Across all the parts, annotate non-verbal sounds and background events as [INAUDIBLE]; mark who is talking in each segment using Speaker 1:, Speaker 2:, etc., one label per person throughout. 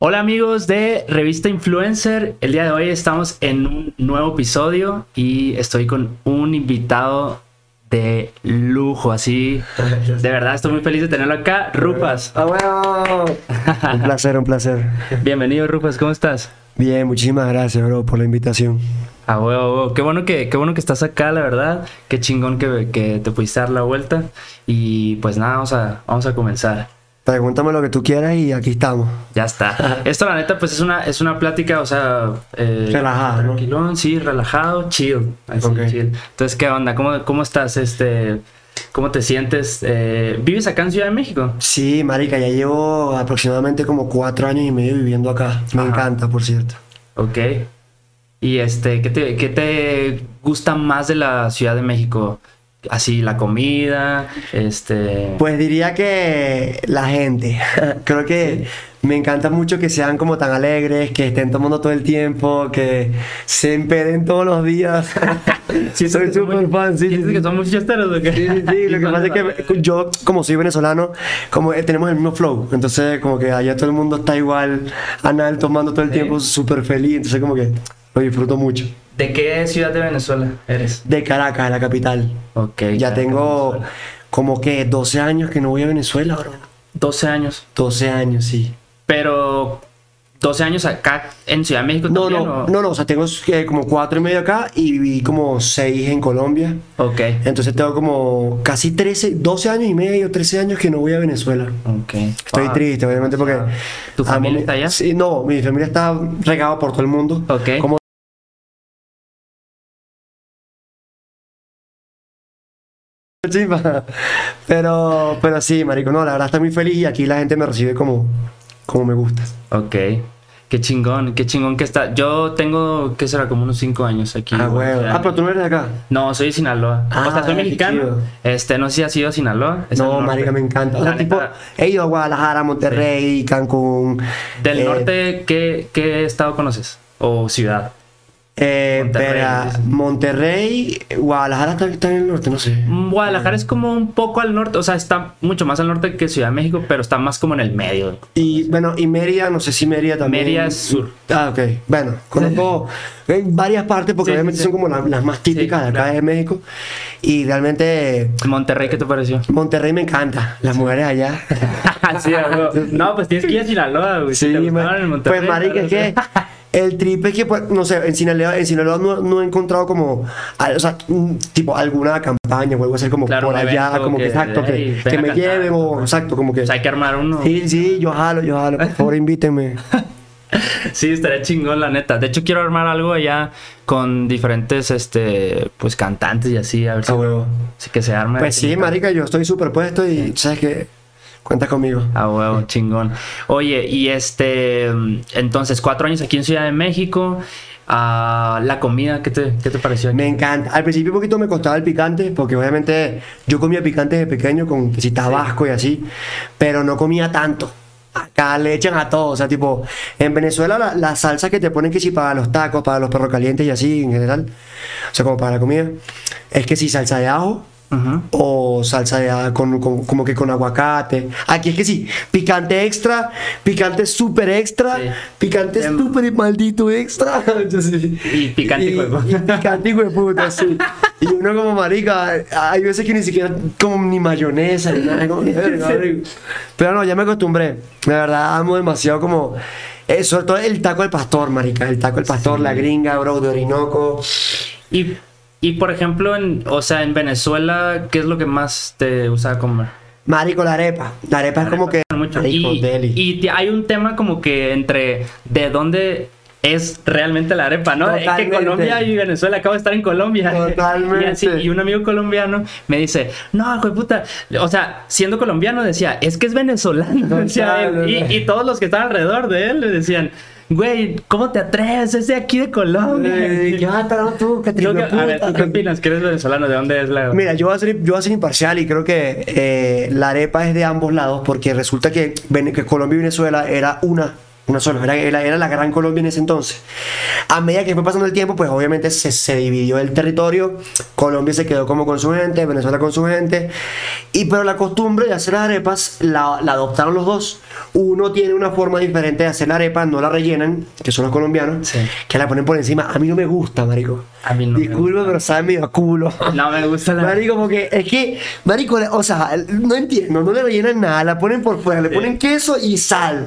Speaker 1: Hola amigos de Revista Influencer, el día de hoy estamos en un nuevo episodio y estoy con un invitado de lujo, así de verdad estoy muy feliz de tenerlo acá.
Speaker 2: ¡Ah, bueno! un placer, un placer.
Speaker 1: Bienvenido Rufas, ¿cómo estás?
Speaker 2: Bien, muchísimas gracias, bro, por la invitación.
Speaker 1: Ah, huevo, qué bueno que, qué bueno que estás acá, la verdad. Qué chingón que, que te pudiste dar la vuelta. Y pues nada, vamos a, vamos a comenzar.
Speaker 2: Pregúntame lo que tú quieras y aquí estamos.
Speaker 1: Ya está. [LAUGHS] Esto, la neta, pues es una, es una plática, o sea.
Speaker 2: Eh, relajado, ¿no?
Speaker 1: Tranquilón, sí, relajado, chill. Así, chill. Entonces, ¿qué onda? ¿Cómo, cómo estás? Este. ¿Cómo te sientes? Eh, ¿Vives acá en Ciudad de México?
Speaker 2: Sí, marica, ya llevo aproximadamente como cuatro años y medio viviendo acá. Me encanta, por cierto.
Speaker 1: Ok. ¿Y este, ¿qué te, qué te gusta más de la Ciudad de México? Así la comida, este...
Speaker 2: Pues diría que la gente. [LAUGHS] Creo que me encanta mucho que sean como tan alegres, que estén tomando todo el tiempo, que se empeden todos los días. [LAUGHS]
Speaker 1: sí, soy súper fan, sí.
Speaker 2: que son muy chisteros o qué? Sí, sí, lo que [LAUGHS] pasa es que yo, como soy venezolano, como eh, tenemos el mismo flow, entonces como que allá todo el mundo está igual, anal tomando todo el tiempo, súper feliz, entonces como que lo disfruto mucho.
Speaker 1: ¿De qué ciudad de Venezuela eres?
Speaker 2: De Caracas, la capital.
Speaker 1: Ok.
Speaker 2: Ya tengo como que 12 años que no voy a Venezuela, bro.
Speaker 1: 12 años.
Speaker 2: 12 años, sí.
Speaker 1: Pero 12 años acá en Ciudad de México
Speaker 2: no,
Speaker 1: también,
Speaker 2: No, no, no, o sea, tengo eh, como 4 y medio acá y viví como 6 en Colombia.
Speaker 1: Ok.
Speaker 2: Entonces tengo como casi 13, 12 años y medio, 13 años que no voy a Venezuela.
Speaker 1: Ok.
Speaker 2: Estoy triste, obviamente, porque...
Speaker 1: ¿Tu familia está allá?
Speaker 2: Sí, no, mi familia está regada por todo el mundo.
Speaker 1: Ok.
Speaker 2: Como Pero, pero sí, marico, no, la verdad estoy muy feliz y aquí la gente me recibe como, como me gusta.
Speaker 1: Ok. Qué chingón, qué chingón que está. Yo tengo, ¿qué será? Como unos 5 años aquí.
Speaker 2: Ah, bueno. Ah, pero tú no eres de acá.
Speaker 1: No, soy de Sinaloa.
Speaker 2: Ah,
Speaker 1: o sea, soy mexicano. Este, no sé si has ido a Sinaloa.
Speaker 2: no, marica, me encanta. O sea, tipo, he ido a Guadalajara, Monterrey, Cancún.
Speaker 1: Del eh, norte, ¿qué, ¿qué estado conoces? ¿O ciudad?
Speaker 2: Eh, Monterrey, Monterrey, Guadalajara está, en el norte, no sé.
Speaker 1: Mm, Guadalajara es como un poco al norte, o sea, está mucho más al norte que Ciudad de México, pero está más como en el medio.
Speaker 2: Y bueno, y Mérida, no sé si Mérida también.
Speaker 1: Mérida es sur.
Speaker 2: Ah, ok. Bueno, conozco varias partes porque obviamente son como las más típicas de acá de México. Y realmente.
Speaker 1: Monterrey, ¿qué te pareció?
Speaker 2: Monterrey me encanta, las mujeres allá. [LAUGHS]
Speaker 1: sí, no, pues tienes que ir a Sinaloa, güey.
Speaker 2: Sí, pues marica, es que. El trip es que, pues, no sé, en Sinaloa, en Sinaloa no, he encontrado como, o sea, tipo alguna campaña o algo así como por allá, como que, exacto, que, que me lleven o, exacto, como que...
Speaker 1: O sea, hay que armar uno.
Speaker 2: Sí, sí, yo jalo, yo jalo, por favor invítenme. [LAUGHS]
Speaker 1: sí, estaría chingón, la neta. De hecho, quiero armar algo allá con diferentes, este, pues, cantantes y así, a ver si, que se arme.
Speaker 2: Pues sí, marica, yo estoy súper puesto y, ¿sabes qué? Cuenta conmigo.
Speaker 1: Ah, huevo, chingón. Oye, y este, entonces, cuatro años aquí en Ciudad de México. Uh, la comida, ¿qué te, ¿qué te pareció?
Speaker 2: Me encanta. Al principio un poquito me costaba el picante, porque obviamente yo comía picante desde pequeño con si tabasco y así, pero no comía tanto. Acá le echan a todo, o sea, tipo, en Venezuela la, la, salsa que te ponen que si para los tacos, para los perros calientes y así en general, o sea, como para la comida, es que si salsa de ajo, o salsa de, con, como que con aguacate. Aquí es que sí, picante extra, picante súper extra, picante em. súper maldito extra. [LAUGHS]
Speaker 1: y picante y,
Speaker 2: y picante hijo de puta, sí. Y uno como marica, hay veces que ni siquiera como ni mayonesa ni nada. [LAUGHS] Pero no, ya me acostumbré. De verdad amo demasiado como... Eh, sobre todo el taco del pastor, marica. El taco del pastor, la gringa, bro, de Orinoco.
Speaker 1: Y y por ejemplo, en, o sea, en Venezuela, ¿qué es lo que más te gusta comer?
Speaker 2: Marico, la arepa. La arepa es como que.
Speaker 1: Mucho. y, y hay un tema como que entre de dónde es realmente la arepa, ¿no? Es que Colombia y Venezuela, acabo de estar en Colombia. [LAUGHS]
Speaker 2: Totalmente.
Speaker 1: Y, un amigo colombiano me dice, no, hijo de puta. O sea, siendo colombiano decía, es que es venezolano. [LAUGHS] y, y, todos los que estaban alrededor de él le decían, güey, ¿cómo te atreves? Es de aquí de Colombia.
Speaker 2: ya, pero tú, que te
Speaker 1: a ver, ¿qué opinas? ¿Que eres venezolano? ¿De dónde es la.?
Speaker 2: Mira, yo voy a ser, yo voy a ser imparcial y creo que eh, la arepa es de ambos lados porque resulta que, que Colombia y Venezuela era una una sola, era, era, era la Gran Colombia en ese entonces. A medida que fue pasando el tiempo, pues obviamente se, se dividió el territorio, Colombia se quedó como con su gente, Venezuela con su gente, y pero la costumbre de hacer las arepas la, la adoptaron los dos. Uno tiene una forma diferente de hacer la arepa, no la rellenan, que son los colombianos,
Speaker 1: Sí.
Speaker 2: que la ponen por encima. A mí no me gusta, marico.
Speaker 1: A mí no me
Speaker 2: Disculpa, pero sabe medio a culo.
Speaker 1: No me gusta la.
Speaker 2: Marico, como que es que, Marico, o sea, no entiendo, no le rellenan nada, la ponen por fuera, le ponen queso y sal.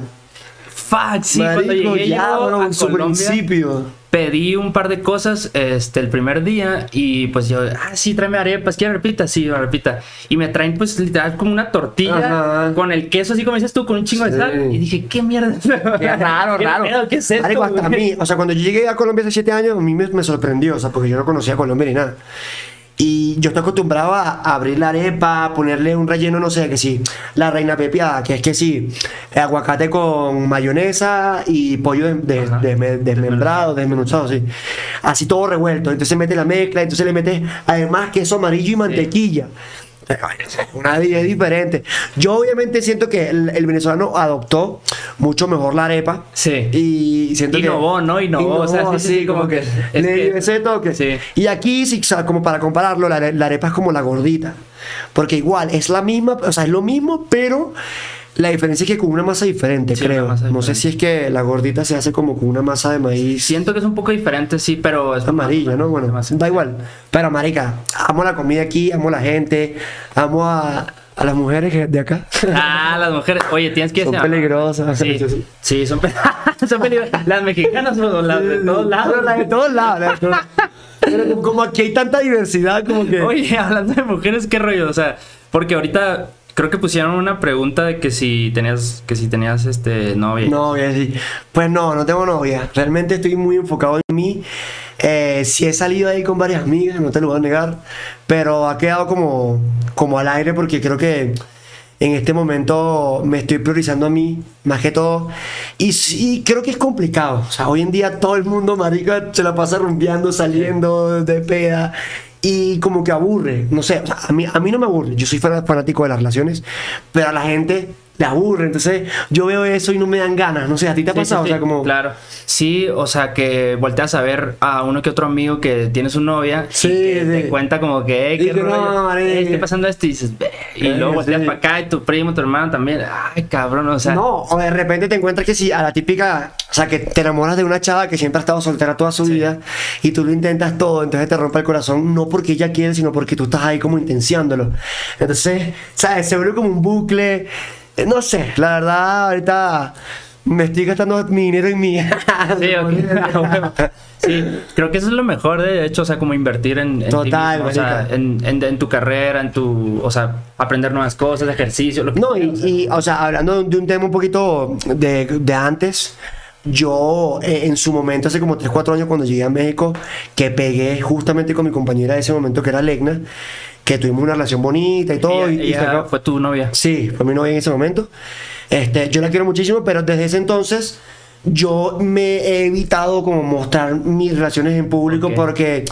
Speaker 1: Fuck, sí, cuando
Speaker 2: Marico,
Speaker 1: llegué
Speaker 2: ya,
Speaker 1: yo
Speaker 2: bro,
Speaker 1: a
Speaker 2: su
Speaker 1: Colombia,
Speaker 2: principio.
Speaker 1: pedí un par de cosas este, el primer día y pues yo, ah, sí, tráeme arepas, ¿quieres repita? Sí, repita. Y me traen pues literal como una tortilla
Speaker 2: Ajá.
Speaker 1: con el queso, así como dices tú, con un chingo
Speaker 2: Sí.
Speaker 1: de sal. Y dije, ¿qué mierda?
Speaker 2: Qué raro, [LAUGHS]
Speaker 1: ¿Qué
Speaker 2: raro.
Speaker 1: pedo? ¿Qué es esto?
Speaker 2: Marico, hasta a mí, o sea, cuando yo llegué a Colombia hace 7 años, a mí me, me sorprendió, o sea, porque yo no conocía Colombia ni nada. Y yo estoy acostumbrado a abrir la arepa, ponerle un relleno, no sé, que sí, la reina pepiada, que es que sí, aguacate con mayonesa y pollo de- de- desmembrado, desmenuzado, sí. Así todo revuelto. Entonces mete la mezcla, entonces le metes además queso amarillo y mantequilla. [LAUGHS] Una idea diferente. Yo obviamente siento que el, el venezolano adoptó mucho mejor la arepa.
Speaker 1: Sí.
Speaker 2: Y siento
Speaker 1: Innovó,
Speaker 2: que.
Speaker 1: ¿no? Innovó, o sea, sí, sí, sí, como que-
Speaker 2: le dio ese toque.
Speaker 1: Sí.
Speaker 2: Y aquí, sí, como para compararlo, la, la arepa es como la gordita. Porque igual es la misma, o sea, es lo mismo, pero la diferencia es que con una masa diferente,
Speaker 1: Sí,
Speaker 2: creo.
Speaker 1: masa
Speaker 2: no sé si es que la gordita se hace como con una masa de maíz
Speaker 1: Siento que es un poco diferente, sí, pero es
Speaker 2: amarilla, ¿no? Bueno, da igual. Pero, marica, amo la comida aquí, amo la gente, amo a, a las mujeres de acá. [LAUGHS]
Speaker 1: Ah, las mujeres. Oye, tienes que
Speaker 2: Son
Speaker 1: decir-
Speaker 2: peligrosas.
Speaker 1: Sí, sí, son, pe- [LAUGHS] son peligrosas. Las mexicanas o las de todos lados.
Speaker 2: Pero la de todos lados. la de todos- Pero como- como aquí hay tanta diversidad, como que.
Speaker 1: Oye, hablando de mujeres, qué rollo, o sea, porque ahorita creo que pusieron una pregunta de que si tenías, que si tenías este novia.
Speaker 2: Novia. Pues no, no tengo novia. Realmente estoy muy enfocado en mí. Eh, he salido ahí con varias amigas, no te lo voy a negar. Pero ha quedado como, como al aire porque creo que en este momento me estoy priorizando a mí, más que todo. Y sí, creo que es complicado. O sea, hoy en día todo el mundo, marica, se la pasa rumbeando, saliendo de peda. Y como que aburre, no sé, o sea, a mí, a mí no me aburre, yo soy fan- fanático de las relaciones, pero a la gente le aburre, entonces yo veo eso y no me dan ganas, no sé, ¿a ti te ha
Speaker 1: Sí,
Speaker 2: pasado?
Speaker 1: sí,
Speaker 2: o sea, como...
Speaker 1: Claro. Sí, o sea, que volteas a ver a uno que otro amigo que tiene su novia
Speaker 2: Sí,
Speaker 1: y que
Speaker 2: sí.
Speaker 1: te cuenta como que, "Ey,
Speaker 2: Y
Speaker 1: qué
Speaker 2: que no,
Speaker 1: rollo,
Speaker 2: marica".
Speaker 1: eh, estoy pasando esto y dices, y luego volteas para acá y tu primo, tu hermano también, ay, cabrón, o sea,
Speaker 2: no, o de repente te encuentras que si a la típica, o sea, que te enamoras de una chava que siempre ha estado soltera toda su vida y tú lo intentas todo, entonces te rompe el corazón, no porque ella quiere, sino porque tú estás ahí como intenciándolo. Entonces, ¿sabes? Se vuelve como un bucle, no sé, la verdad, ahorita me estoy gastando mi dinero en mí.
Speaker 1: Sí, [LAUGHS] ok. Sí, creo que eso es lo mejor, de hecho, o sea, como invertir en, en
Speaker 2: Total,
Speaker 1: mismo, o sea, en, en- en tu carrera, en tu, o sea, aprender nuevas cosas, ejercicio, lo que
Speaker 2: No, y,
Speaker 1: quieras, o sea.
Speaker 2: y, o sea, hablando de un tema un poquito de, de antes, yo eh, en su momento, hace como 3, 4 años cuando llegué a México, que pegué justamente con mi compañera de ese momento, que era Legna, que tuvimos una relación bonita y todo.
Speaker 1: Ella-
Speaker 2: y, y
Speaker 1: ella
Speaker 2: acabó-
Speaker 1: fue tu novia.
Speaker 2: Sí, fue mi novia en ese momento. Este, yo la quiero muchísimo, pero desde ese entonces yo me he evitado como mostrar mis relaciones en público
Speaker 1: Ok.
Speaker 2: porque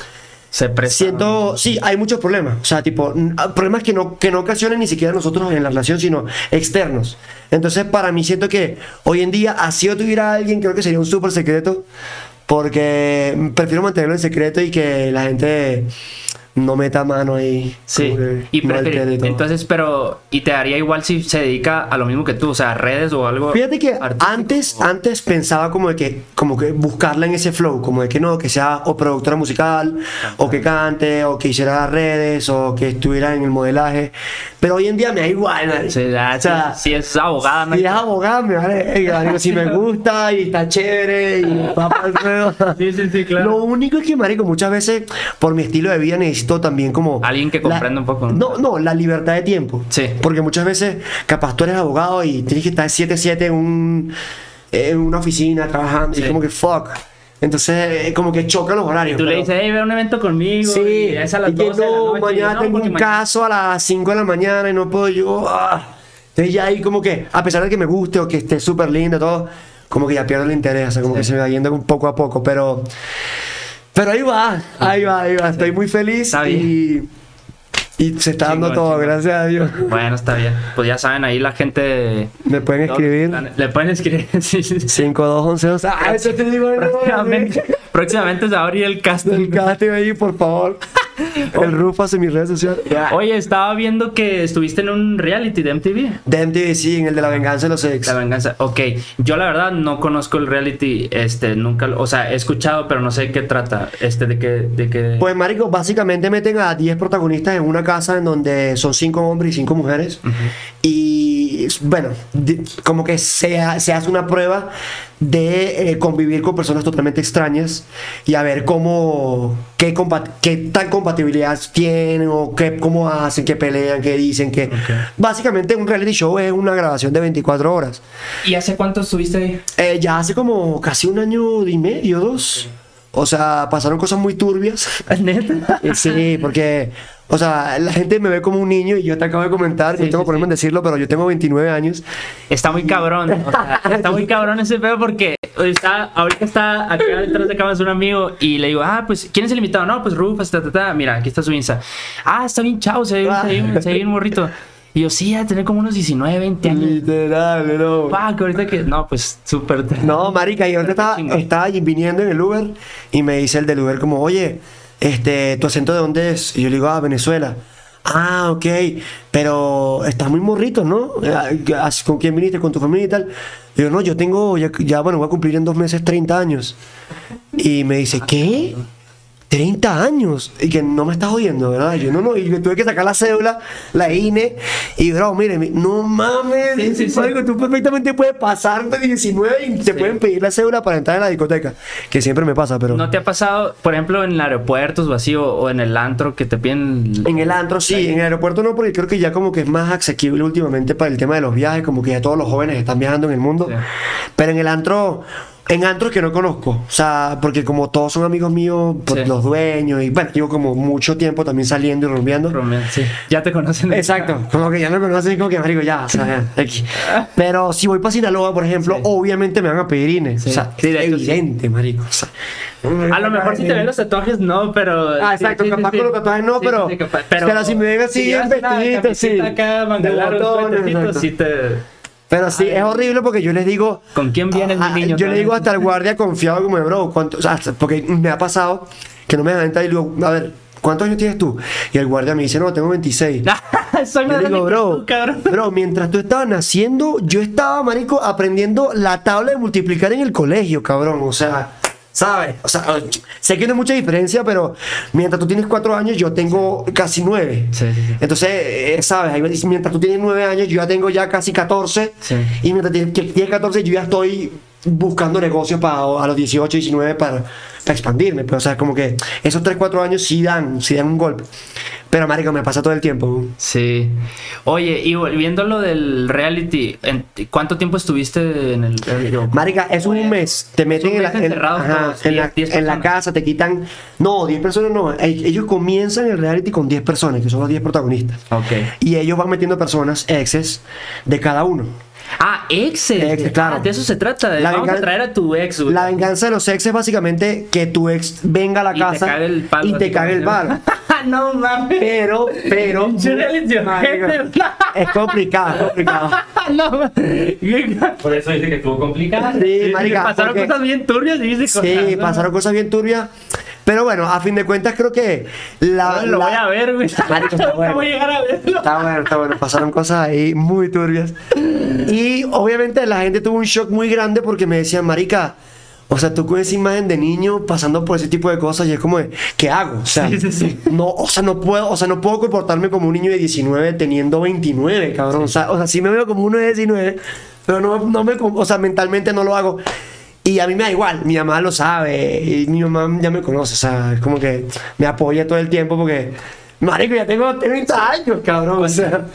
Speaker 1: Se presta.
Speaker 2: siento, sí, hay muchos problemas. O sea, tipo, ah, problemas que no, que no ocasionan ni siquiera nosotros en la relación, sino externos. Entonces, para mí siento que hoy en día, así yo tuviera a alguien, creo que sería un súper secreto, porque prefiero mantenerlo en secreto y que la gente no meta mano ahí.
Speaker 1: Sí, y
Speaker 2: no todo.
Speaker 1: entonces, pero, ¿y te daría igual si se dedica a lo mismo que tú? O sea, redes o algo.
Speaker 2: Fíjate que
Speaker 1: artístico?
Speaker 2: antes, antes pensaba como de que, como que buscarla en ese flow, como de que no, que sea o productora musical, o que cante, o que hiciera redes, o que estuviera en el modelaje. Pero hoy en día me da igual, marico.
Speaker 1: Sí, ya,
Speaker 2: O sea,
Speaker 1: si, si es abogada, ¿no?
Speaker 2: Si es abogado, me vale. Si me gusta y está chévere y va para el.
Speaker 1: Sí, sí, sí, claro.
Speaker 2: Lo único es que, marico, muchas veces por mi estilo de vida necesito también como...
Speaker 1: Alguien que
Speaker 2: la-
Speaker 1: comprenda un poco, ¿no?
Speaker 2: No, la libertad de tiempo.
Speaker 1: Sí.
Speaker 2: Porque muchas veces, capaz tú eres abogado y tienes que estar 7-7 en, un, en una oficina trabajando y
Speaker 1: Sí.
Speaker 2: como que fuck. Entonces, eh, como que chocan los horarios.
Speaker 1: Tú le
Speaker 2: pero-
Speaker 1: dices, hey, ve a un evento conmigo.
Speaker 2: Sí,
Speaker 1: y es a las
Speaker 2: y que
Speaker 1: 12 de la
Speaker 2: no,
Speaker 1: noche",
Speaker 2: mañana
Speaker 1: no,
Speaker 2: tengo un
Speaker 1: mañana-
Speaker 2: caso a las 5 de la mañana y no puedo yo. ah. Entonces ya ahí como que, a pesar de que me guste o que esté súper lindo todo, como que ya pierdo el interés, o sea, como que se me va yendo un poco a poco, pero... Pero ahí va, ahí va, ahí va, estoy muy feliz
Speaker 1: Está
Speaker 2: y... Y se está dando todo,
Speaker 1: chingón.
Speaker 2: gracias a Dios.
Speaker 1: Bueno, está bien. Pues ya saben, ahí la gente.
Speaker 2: Me pueden escribir.
Speaker 1: Le pueden escribir. [LAUGHS] Sí, sí, sí.
Speaker 2: 5211. O sea, ah, eso te digo,
Speaker 1: Próximamente, próximamente se va a abrir el casting.
Speaker 2: El casting ahí, por favor. [LAUGHS] El Rufas en mis redes sociales.
Speaker 1: Oye, estaba viendo que estuviste en un reality de MTV.
Speaker 2: De MTV, sí, en el de la venganza de los ex.
Speaker 1: La venganza. Ok, yo la verdad no conozco el reality, este, nunca, lo- o sea, he escuchado, pero no sé de qué trata, este, de qué, de qué.
Speaker 2: Pues, marico, básicamente meten a 10 protagonistas en una casa en donde son 5 hombres y 5 mujeres. Y, bueno, de- como que se, se hace una prueba de eh, convivir con personas totalmente extrañas y a ver cómo, qué, qué tan compatibilidad tienen o qué, cómo hacen, qué pelean, qué dicen, que... Básicamente un reality show es una grabación de 24 horas.
Speaker 1: ¿Y hace cuánto estuviste ahí?
Speaker 2: Eh, ya hace como casi un año y medio, dos. O sea, pasaron cosas muy turbias.
Speaker 1: ¿Neta?
Speaker 2: Eh, Sí, porque, o sea, la gente me ve como un niño y yo te acabo de comentar,
Speaker 1: Sí,
Speaker 2: no tengo
Speaker 1: sí,
Speaker 2: problema
Speaker 1: sí.
Speaker 2: en decirlo, pero yo tengo 29 años.
Speaker 1: Está muy cabrón, o sea, [LAUGHS] está muy cabrón ese pedo porque está, ahorita está acá detrás de cámaras un amigo y le digo, ah, pues, ¿quién es el invitado? No, pues Rufus, ta, ta, ta. mira, aquí está su Insta. Ah, está bien chavo, se ve, bien- se ve, se ve bien morrito. Y yo, sí, a tener como unos 19, 20 años.
Speaker 2: Literal, no.
Speaker 1: Pa, que ahorita que, no, pues, súper.
Speaker 2: No, marica, y ahorita estaba, estaba viniendo en el Uber y me dice el del Uber como, oye, este, ¿tu acento de dónde es? Y yo le digo, ah, Venezuela. Ah, ok, pero estás muy morrito, ¿no? Eh, ¿Con quién viniste? ¿Con tu familia y tal? Y yo, no, yo tengo, ya, ya, bueno, voy a cumplir en dos meses 30 años. Y me dice, ¿qué? 30 años y que no me estás jodiendo, ¿verdad? Yo no, no, y yo tuve que sacar la cédula, la INE, y bro, mire, mi- no mames,
Speaker 1: Sí, sí, sí.
Speaker 2: marico, tú perfectamente puedes pasar de 19 y te pueden pedir la cédula para entrar en la discoteca, que siempre me pasa, pero
Speaker 1: ¿No te ha pasado, por ejemplo, en aeropuertos o así, o, o en el antro que te piden...
Speaker 2: en el antro sí, en el aeropuerto no, porque creo que ya como que es más asequible últimamente para el tema de los viajes, como que ya todos los jóvenes están viajando en el mundo, pero en el antro... En antros que no conozco, o sea, porque como todos son amigos míos, pues,
Speaker 1: Sí.
Speaker 2: los dueños, y bueno, llevo como mucho tiempo también saliendo y rumbeando.
Speaker 1: Sí. Ya te conocen.
Speaker 2: Exacto, [LAUGHS] como que ya me conocen como que marico ya, o sea, ya. Pero si voy para Sinaloa, por ejemplo,
Speaker 1: Sí.
Speaker 2: obviamente me van a pedir INE.
Speaker 1: Sí.
Speaker 2: O sea, evidente, marico. o sea,
Speaker 1: A lo mejor si te ven los tatuajes, no, pero...
Speaker 2: Ah, exacto,
Speaker 1: sí, sí,
Speaker 2: capaz
Speaker 1: sí.
Speaker 2: con los tatuajes no, pero-
Speaker 1: capaz.
Speaker 2: pero si me ven así
Speaker 1: una
Speaker 2: vestidito, sí.
Speaker 1: acá,
Speaker 2: De botones,
Speaker 1: sí te...
Speaker 2: Pero sí, es horrible porque yo les digo.
Speaker 1: ¿Con quién viene el
Speaker 2: Ah,
Speaker 1: niño?
Speaker 2: Yo le digo hasta al guardia confiado, como bro, ¿cuánto? O sea, porque me ha pasado que no me entrar y le digo, a ver, ¿cuántos años tienes tú? Y el guardia me dice, no, tengo 26. [LAUGHS]
Speaker 1: Soy
Speaker 2: Yo digo, bro,
Speaker 1: tú, cabrón.
Speaker 2: bro, mientras tú estabas naciendo, yo estaba, marico, aprendiendo la tabla de multiplicar en el colegio, cabrón. O sea, ¿sabes? O sea, sé que no hay mucha diferencia, pero mientras tú tienes cuatro años, yo tengo casi nueve.
Speaker 1: Sí, sí, sí.
Speaker 2: Entonces, eh, ¿sabes? Mientras tú tienes nueve años, yo ya tengo ya casi 14.
Speaker 1: Sí.
Speaker 2: Y mientras tienes, que tienes 14, yo ya estoy buscando negocios para a los 18, 19 para, para expandirme. Pues, o sea, como que esos 3, 4 años sí dan, sí dan un golpe. Pero, marico, me pasa todo el tiempo.
Speaker 1: Sí. Oye, y volviendo a lo del reality, ¿en- ¿cuánto tiempo estuviste en el reality?
Speaker 2: Marica, es un mes. Te meten
Speaker 1: un
Speaker 2: en la, en- ajá, la- en casa, te quitan. No, 10 personas no. E- Ellos comienzan el reality con 10 personas, que son los 10 protagonistas.
Speaker 1: Ok.
Speaker 2: Y ellos van metiendo personas, exes, de cada uno.
Speaker 1: Ah, exes.
Speaker 2: Exes, claro.
Speaker 1: Ah, de eso se trata. de-
Speaker 2: La
Speaker 1: Vamos a traer a tu ex, güey.
Speaker 2: La venganza de los exes es básicamente que tu ex venga a la
Speaker 1: Y te
Speaker 2: casa
Speaker 1: cague el palo,
Speaker 2: y te cague el palo. [LAUGHS]
Speaker 1: no mames.
Speaker 2: Pero, pero. [LAUGHS] [LAUGHS] Es complicado, es complicado.
Speaker 1: no.
Speaker 3: Por eso dice que estuvo complicado.
Speaker 2: Sí, marica,
Speaker 1: Pasaron
Speaker 2: porque-
Speaker 1: cosas bien turbias y dice
Speaker 2: Sí,
Speaker 1: cosas, ¿no?
Speaker 2: pasaron cosas bien turbias. Pero bueno, a fin de cuentas creo que la.
Speaker 1: No, lo
Speaker 2: la-
Speaker 1: voy a ver, güey.
Speaker 2: Está
Speaker 1: No
Speaker 2: bueno. [LAUGHS]
Speaker 1: voy a llegar a verlo.
Speaker 2: Está bueno, está bueno. Pasaron cosas ahí muy turbias. Y obviamente la gente tuvo un shock muy grande porque me decían, Marica, o sea, tú con esa imagen de niño pasando por ese tipo de cosas y es como, de, ¿qué hago? O sea,
Speaker 1: Sí, sí, sí.
Speaker 2: no, o sea, no puedo, o sea, no puedo comportarme como un niño de 19 teniendo 29, cabrón. O sea, o sea, sí me veo como uno de 19, pero no, no me, o sea, mentalmente no lo hago. Y a mí me da igual, mi mamá lo sabe, y mi mamá ya me conoce, o sea, es como que me apoya todo el tiempo porque, marico, ya tengo 30 años, cabrón, o sea.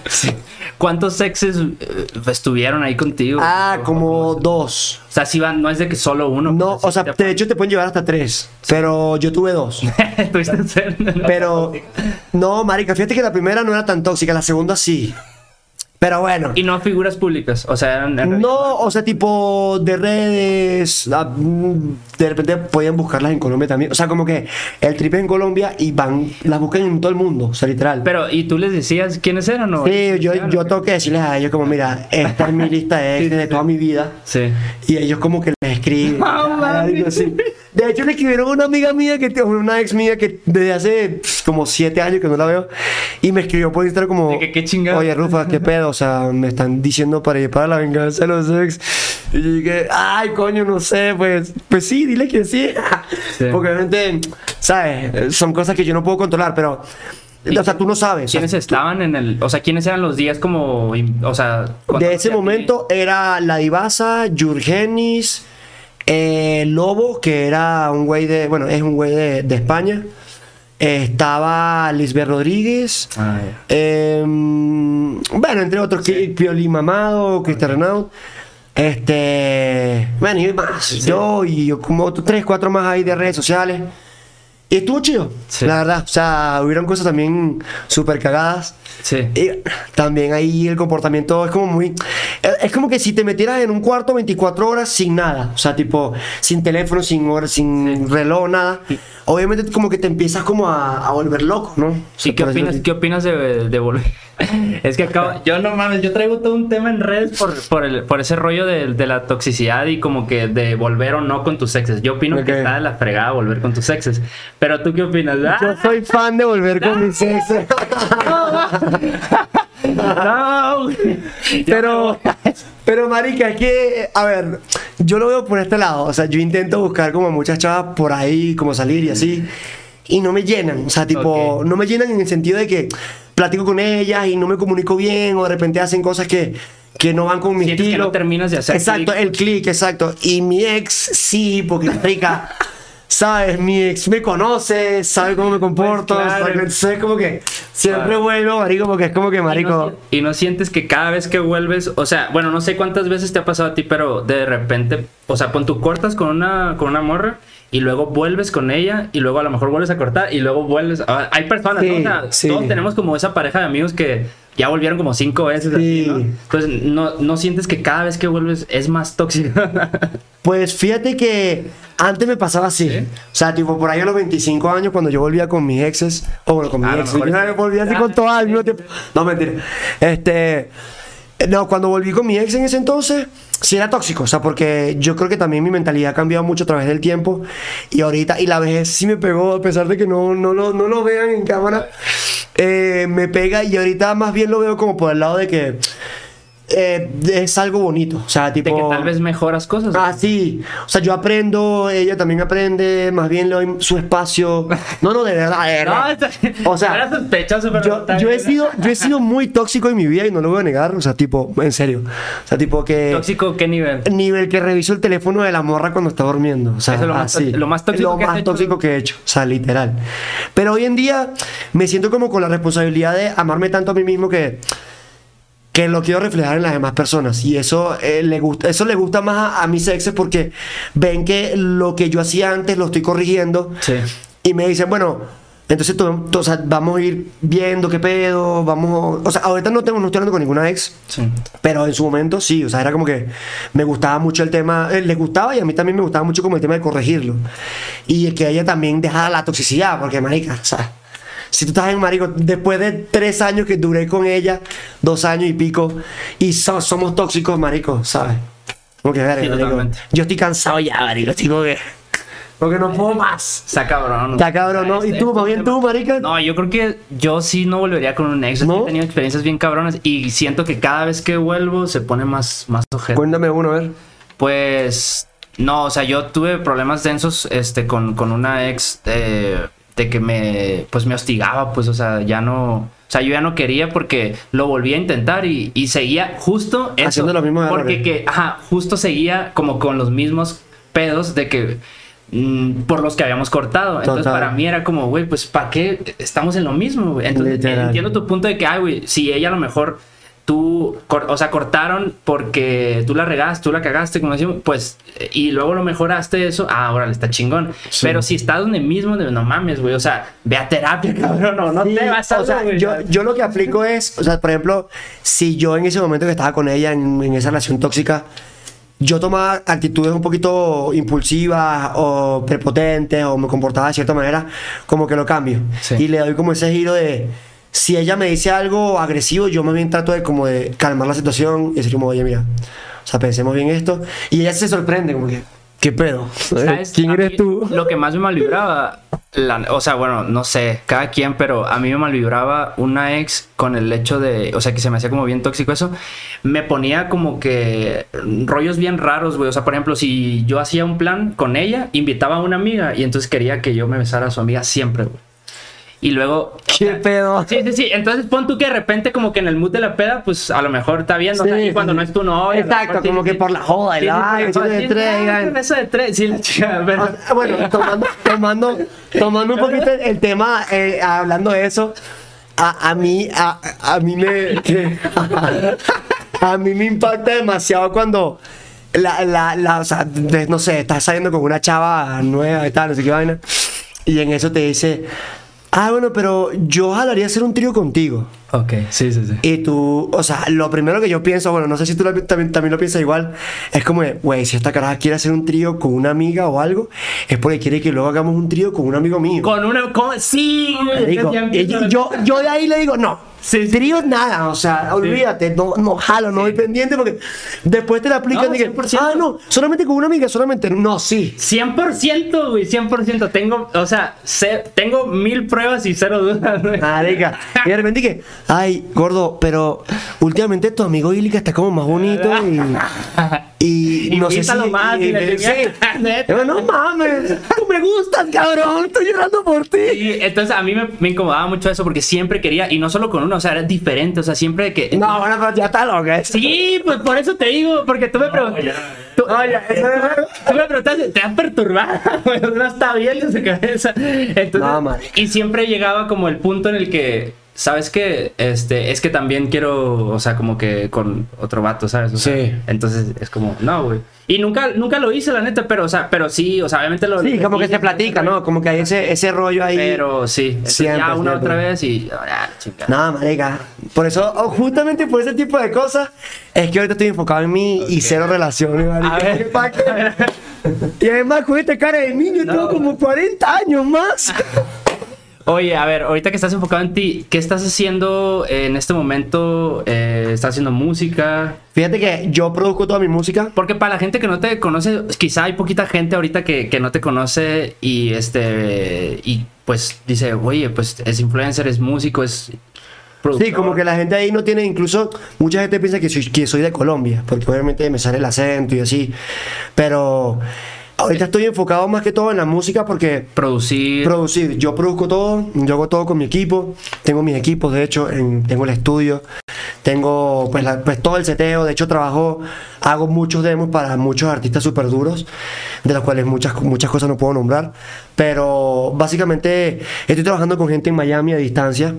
Speaker 1: ¿Cuántos exes eh, estuvieron ahí contigo?
Speaker 2: Ah, como dos.
Speaker 1: O sea, si van, no es de que solo uno.
Speaker 2: No, o sea, de hecho te pueden llevar hasta tres, pero yo tuve dos. [LAUGHS]
Speaker 1: te- Tuviste.
Speaker 2: Pero, no, marica, fíjate que la primera no era tan tóxica, la segunda sí. Pero bueno.
Speaker 1: Y no figuras públicas, o sea, eran- eran-
Speaker 2: No, o sea, tipo de redes, ah, de repente podían buscarlas en Colombia también. O sea, como que el trip en Colombia y van, las buscan en todo el mundo, o sea, literal.
Speaker 1: Pero, ¿y tú les decías quiénes eran o?
Speaker 2: Sí, yo, yo tengo que decirles a ellos como, mira, esta es mi lista de [LAUGHS] ex de toda mi vida.
Speaker 1: Sí.
Speaker 2: Y ellos como que les escriben.
Speaker 1: Mami. [LAUGHS]
Speaker 2: algo así. De hecho, le escribieron a una amiga mía, que una ex mía que desde hace como siete años que no la veo. Y me escribió por Instagram como...
Speaker 1: Qué chingado.
Speaker 2: Oye, Rufa, ¿qué pedo? O sea, me están diciendo para ir para la venganza de los ex. Y yo dije, ay, coño, no sé, pues... Pues sí, dile que sí.
Speaker 1: Sí.
Speaker 2: Porque obviamente, ¿sabes? Son cosas que yo no puedo controlar, pero... O sea, tú no sabes. o sea,
Speaker 1: ¿Quiénes estaban en el, o sea, quiénes eran los días como, o sea,
Speaker 2: De ese momento era la Divasa, Jurgenis, eh, Lobo, que era un güey de, bueno, es un güey de, de España. Eh, estaba Lisbeth Rodríguez.
Speaker 1: Ah,
Speaker 2: em, bueno, entre otros, que Pioli Mamado, Cristian Renaud. Este, bueno, y más. Yo y yo como otros tres, cuatro más ahí de redes sociales. Y estuvo chido,
Speaker 1: Sí.
Speaker 2: la verdad. O sea, hubieron cosas también súper cagadas.
Speaker 1: Sí.
Speaker 2: Y también ahí el comportamiento es como muy... Es como que si te metieras en un cuarto 24 horas sin nada, o sea, tipo, sin teléfono, sin sin reloj, nada, obviamente como que te empiezas como a, a volver loco, ¿no?
Speaker 1: ¿Y qué opinas, qué opinas de, de volver? [LAUGHS] Es que acabo, yo no mames, yo traigo todo un tema en redes por, por, el, por ese rollo de, de la toxicidad y como que de volver o no con tus exes. Yo opino
Speaker 2: Ok.
Speaker 1: que está de la fregada volver con tus exes. Pero tú qué opinas?
Speaker 2: Yo
Speaker 1: ¡Ah!
Speaker 2: soy fan de volver con mis ex. [LAUGHS]
Speaker 1: No,
Speaker 2: Pero, pero marica, es que, a ver, yo lo veo por este lado. O sea, yo intento buscar como muchas chavas por ahí, como salir y así. Y no me llenan. O sea, tipo, no me llenan en el sentido de que platico con ellas y no me comunico bien o de repente hacen cosas que, que no van con mi
Speaker 1: que
Speaker 2: estilo.
Speaker 1: no terminas de hacer
Speaker 2: Exacto, el click, exacto. Y mi ex, sí, porque marica, sabes, mi ex me conoce, sabe cómo me comporto.
Speaker 1: Pues claro.
Speaker 2: entonces es como que siempre
Speaker 1: Claro.
Speaker 2: vuelvo, marico, porque es como que,
Speaker 1: Y no,
Speaker 2: marico...
Speaker 1: y no sientes que cada vez que vuelves, o sea, bueno, no sé cuántas veces te ha pasado a ti, pero de repente, o sea, pon tú cortas con una, con una morra y luego vuelves con ella y luego a lo mejor vuelves a cortar y luego vuelves. ah, hay personas, ¿no? O sea,
Speaker 2: sí.
Speaker 1: todos tenemos como esa pareja de amigos que ya volvieron como cinco veces así,
Speaker 2: Sí.
Speaker 1: ¿no? Entonces, no, no sientes que cada vez que vuelves es más tóxico. [LAUGHS]
Speaker 2: Pues fíjate que antes me pasaba así.
Speaker 1: ¿Sí?
Speaker 2: O sea, tipo por ahí a los 25 años cundo yo volvía con mis exes, o bueno, con mis
Speaker 1: Ah, a
Speaker 2: exes, yo volvía así con todas al mismo tiempo. No, mentira. Este, no, cuando volví con mi ex en ese entonces, sí era tóxico, o sea, porque yo creo que también mi mentalidad ha cambiado mucho a través del tiempo y ahorita, y la vejez sí me pegó, a pesar de que no, no, lo, no lo vean en cámara, eh, me pega y ahorita más bien lo veo como por el lado de que eh, es algo bonito, o sea, tipo...
Speaker 1: de que tal vez mejoras cosas.
Speaker 2: Ah, sí. O sea, yo aprendo, ella también aprende, más bien le doy su espacio. No, no, de verdad, de [LAUGHS]
Speaker 1: no,
Speaker 2: verdad.
Speaker 1: está-
Speaker 2: O sea,
Speaker 1: era sospechoso, pero
Speaker 2: Yo, yo he sido, yo he sido muy tóxico en mi vida y no lo voy a negar. O sea, tipo, en serio. O sea, tipo que.
Speaker 1: ¿Tóxico qué nivel?
Speaker 2: Nivel que reviso el teléfono de la morra cuando está durmiendo. O sea,
Speaker 1: Eso es lo más
Speaker 2: así.
Speaker 1: tó- lo más tóxico
Speaker 2: Lo
Speaker 1: que has
Speaker 2: más
Speaker 1: hecho.
Speaker 2: tóxico que he hecho. O sea, literal. Pero hoy en día me siento como con la responsabilidad de amarme tanto a mí mismo que que lo quiero reflejar en las demás personas y eso eh, le gusta eso le gusta más a, a mis exes porque ven que lo que yo hacía antes lo estoy corrigiendo
Speaker 1: Sí.
Speaker 2: y me dicen bueno entonces tú- tú- o sea, vamos a ir viendo qué pedo vamos o sea ahorita no tengo no estoy hablando con ninguna ex
Speaker 1: Sí.
Speaker 2: pero en su momento sí, o sea, era como que me gustaba mucho el tema, eh, les gustaba y a mí también me gustaba mucho como el tema de corregirlo. Y que ella también dejara la toxicidad, porque marica, o sea, si tú estás en marico, después de tres años que duré con ella, dos años y pico, y so- somos tóxicos, marico, ¿sabes? Como que, verga,
Speaker 1: Sí,
Speaker 2: marico,
Speaker 1: totalmente.
Speaker 2: yo estoy cansado ya, marico, como que, porque no puedo más.
Speaker 1: Está cabrón.
Speaker 2: Está cabrón, ¿no? ¿Y tú, más bien tú, marica?
Speaker 1: No, yo creo que yo sí no volvería con un ex.
Speaker 2: ¿No?
Speaker 1: He tenido experiencias bien cabronas y siento que cada vez que vuelvo se pone más, más ojete.
Speaker 2: Cuéntame uno, a ver.
Speaker 1: Pues no, o sea, yo tuve problemas densos este, con, con una ex eh, de que me, pues me hostigaba, pues, o sea, ya no, o sea, yo ya no quería porque lo volví a intentar y, y seguía justo eso.
Speaker 2: Haciendo los mismos
Speaker 1: Porque
Speaker 2: errores.
Speaker 1: que, ajá, justo seguía como con los mismos pedos de que mm, por los que habíamos cortado. Entonces para mí era como, güey, pues ¿para qué estamos en lo mismo? güey? Entonces
Speaker 2: Literal.
Speaker 1: entiendo tu punto de que, ay, güey, si ella a lo mejor tú, o sea, cortaron porque tú la regaste, tú la cagaste, como decimos, pues, y luego lo mejoraste eso, ah, órale, está chingón.
Speaker 2: Sí.
Speaker 1: Pero si estás donde mismo, no mames, güey, o sea, ve a terapia, [LAUGHS] cabrón, no, no
Speaker 2: Sí,
Speaker 1: te vas a
Speaker 2: o sea, yo, yo lo que aplico es, o sea, por ejemplo, si yo en ese momento que estaba con ella en, en esa relación tóxica, yo tomaba actitudes un poquito impulsivas o prepotentes o me comportaba de cierta manera, como que lo cambio.
Speaker 1: Sí.
Speaker 2: Y le doy como ese giro de, si ella me dice algo agresivo, yo más bien trato de como de calmar la situación y decir como, oye, mira, o sea, pensemos bien esto. Y ella se sorprende, como que, ¿qué pedo?
Speaker 1: ¿Sabes?
Speaker 2: ¿Quién
Speaker 1: A
Speaker 2: eres tú?
Speaker 1: Lo que más me malvibraba, la- o sea, bueno, no sé, cada quien, pero a mí me malvibraba una ex con el hecho de, o sea, que se me hacía como bien tóxico eso, me ponía como que rollos bien raros, güey. O sea, por ejemplo, si yo hacía un plan con ella, invitaba a una amiga y entonces quería que yo me besara a su amiga siempre, güey. Y luego...
Speaker 2: ¿Qué
Speaker 1: sea,
Speaker 2: pedo?
Speaker 1: Sí, sí, sí. Entonces pon tú que de repente como que en el mood de la peda, pues a lo mejor está viendo. o sea,
Speaker 2: Sí,
Speaker 1: y cuando
Speaker 2: sí.
Speaker 1: no es tu novia.
Speaker 2: Exacto,
Speaker 1: mejor sí,
Speaker 2: como que
Speaker 1: sí.
Speaker 2: por la joda,
Speaker 1: Sí, sí, la
Speaker 2: eso de
Speaker 1: sí,
Speaker 2: tres,
Speaker 1: ah,
Speaker 2: digan.
Speaker 1: Eso de tres, sí, la chica, pero...
Speaker 2: Ah, Bueno, tomando, tomando, tomando un poquito el tema, eh, hablando de eso, a, a mí, a, a mí me, [LAUGHS] a mí me impacta demasiado cuando la, la, la, o sea, de- no sé, estás saliendo con una chava nueva y tal, no sé qué vaina, y en eso te dice, ah, bueno, pero yo jalaría hacer un trío contigo.
Speaker 1: Ok, sí, sí, sí.
Speaker 2: Y tú, o sea, lo primero que yo pienso, bueno, no sé si tú lo- también, también lo piensas igual, es como, güey, si esta caraja quiere hacer un trío con una amiga o algo, es porque quiere que luego hagamos un trío con un amigo mío.
Speaker 1: Con una. Con, sí.
Speaker 2: Digo, y yo, yo de ahí le digo, no.
Speaker 1: Sí, sí.
Speaker 2: Tríos nada, o sea, olvídate, no, no jalo, no voy pendiente porque después te la aplican
Speaker 1: No,
Speaker 2: que,
Speaker 1: 100%.
Speaker 2: ah, no, solamente con una amiga, solamente, no, sí.
Speaker 1: 100%, güey, 100%. Tengo, o sea, sé- tengo mil pruebas y cero dudas, güey.
Speaker 2: Marica. Y de repente que, ay, gordo, pero últimamente tu amigo Ilica está como más bonito y, y no sé si...
Speaker 1: Más y
Speaker 2: y-
Speaker 1: chingada.
Speaker 2: sí. [LAUGHS]
Speaker 1: Neta.
Speaker 2: Yo, no mames, tú me gustas, cabrón, estoy llorando por ti.
Speaker 1: Y entonces a mí me, me incomodaba mucho eso porque siempre quería, y no solo con uno, o sea, era diferente, o sea, siempre que...
Speaker 2: No, bueno, pero ya está loca.
Speaker 1: Sí, pues por eso te digo, porque tú me preguntaste. Tú,
Speaker 2: eso
Speaker 1: me preguntaste, te has perturbado, [LAUGHS] no está bien en su cabeza. Entonces,
Speaker 2: No,
Speaker 1: y siempre llegaba como el punto en el que, ¿sabes qué? Este, es que también quiero, o sea, como que con otro vato, ¿sabes? O sea,
Speaker 2: Sí.
Speaker 1: Entonces es como, no, güey. Y nunca, nunca lo hice, la neta, pero, o sea, pero sí, o sea, obviamente lo.
Speaker 2: Sí, como que se platica, ¿no? Como que hay ese, ese rollo ahí.
Speaker 1: Pero sí,
Speaker 2: Siempre,
Speaker 1: ya una
Speaker 2: siempre.
Speaker 1: otra vez y. ah, chingada.
Speaker 2: Nada, marica. Por eso, oh, justamente por ese tipo de cosas, es que ahorita estoy enfocado en mí y cero relaciones, marica.
Speaker 1: A ver,
Speaker 2: ¿Para qué? [LAUGHS] Y además con esta cara de niño tengo como 40 años más. [LAUGHS]
Speaker 1: Oye, a ver, ahorita que estás enfocado en ti, ¿qué estás haciendo en este momento? Eh, ¿Estás haciendo música?
Speaker 2: Fíjate que yo produzco toda mi música.
Speaker 1: Porque para la gente que no te conoce, quizá hay poquita gente ahorita que, que no te conoce y este y pues dice, oye, pues es influencer, es músico, es productor.
Speaker 2: Sí, como que la gente ahí no tiene, incluso mucha gente piensa que soy, que soy de Colombia, porque obviamente me sale el acento y así. Pero ahorita estoy enfocado más que todo en la música porque
Speaker 1: producir.
Speaker 2: producir, yo produzco todo, yo hago todo con mi equipo, tengo mis equipos, de hecho, en- tengo el estudio, tengo pues, la- pues todo el seteo, de hecho trabajo, hago muchos demos para muchos artistas súper duros, de los cuales muchas, muchas cosas no puedo nombrar, pero básicamente estoy trabajando con gente en Miami a distancia.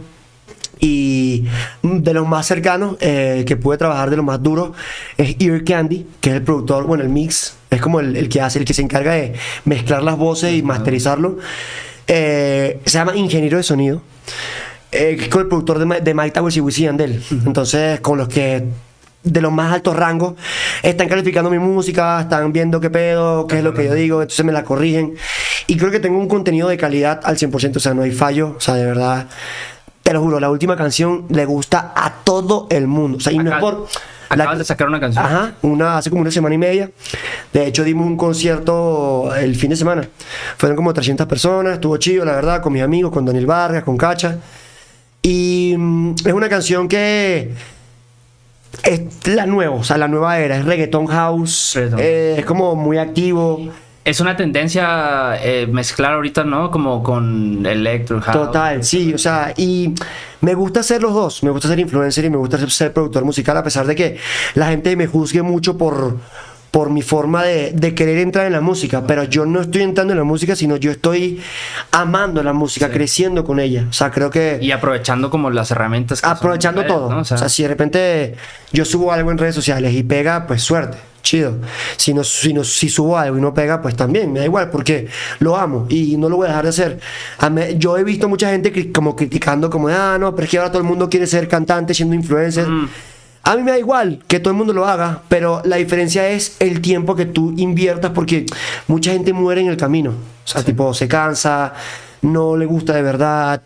Speaker 2: Y de los más cercanos eh, que pude trabajar, de los más duros, es Ear Candy, que es el productor, bueno, el mix, es como el, el que hace, el que se encarga de mezclar las voces y masterizarlo. Eh, se llama Ingeniero de Sonido, eh, con el productor de, de Mike Towers y Wisin y Yandel. Entonces, con los que de los más altos rangos están calificando mi música, están viendo qué pedo, qué es lo que yo digo, entonces me la corrigen. Y creo que tengo un contenido de calidad al 100%, o sea, no hay fallo, o sea, de verdad. Te lo juro, la última canción le gusta a todo el mundo. O sea, y no es
Speaker 1: Acá-
Speaker 2: por.
Speaker 1: acabas de sacar una canción.
Speaker 2: Ajá, una, hace como una semana y media. De hecho, dimos un concierto el fin de semana. Fueron como 300 personas, estuvo chido, la verdad, con mis amigos, con Daniel Vargas, con Cacha. Y mm, es una canción que es la nueva, o sea, la nueva era, es reggaeton house,
Speaker 1: Reggaeton.
Speaker 2: eh, es como muy activo.
Speaker 1: Es una tendencia eh, mezclar ahorita, ¿no? Como con electro, house.
Speaker 2: Total, sí, o sea, y me gusta ser los dos, me gusta ser influencer y me gusta ser, ser productor musical, a pesar de que la gente me juzgue mucho por, por mi forma de, de querer entrar en la música, pero yo no estoy entrando en la música, sino yo estoy amando la música, creciendo con ella. O sea, creo que...
Speaker 1: Y aprovechando como las herramientas. Que son
Speaker 2: aprovechando
Speaker 1: redes,
Speaker 2: todo.
Speaker 1: ¿no?
Speaker 2: O sea, si de repente yo subo algo en redes sociales y pega, pues suerte, chido. Si, no, si, no, si subo algo y no pega, pues también, me da igual, porque lo amo y no lo voy a dejar de hacer. Me- yo he visto mucha gente cri- como criticando, como, ah, no, pero es que ahora todo el mundo quiere ser cantante, siendo influencer.
Speaker 1: Mm.
Speaker 2: A mí me da igual que todo el mundo lo haga, pero la diferencia es el tiempo que tú inviertas porque mucha gente muere en el camino. O sea, tipo, se cansa, no le gusta de verdad,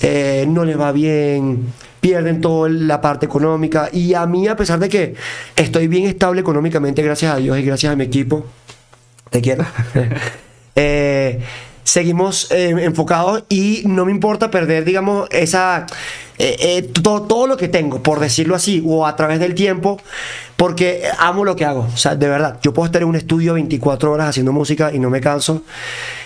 Speaker 2: eh, no les va bien, pierden toda la parte económica. Y a mí, a pesar de que estoy bien estable económicamente, gracias a Dios y gracias a mi equipo, te quiero. [LAUGHS] Eh, seguimos eh, enfocados y no me importa perder, digamos, esa eh, eh, todo, todo lo que tengo, por decirlo así, o a través del tiempo, porque amo lo que hago. O sea, de verdad, yo puedo estar en un estudio 24 horas haciendo música y no me canso.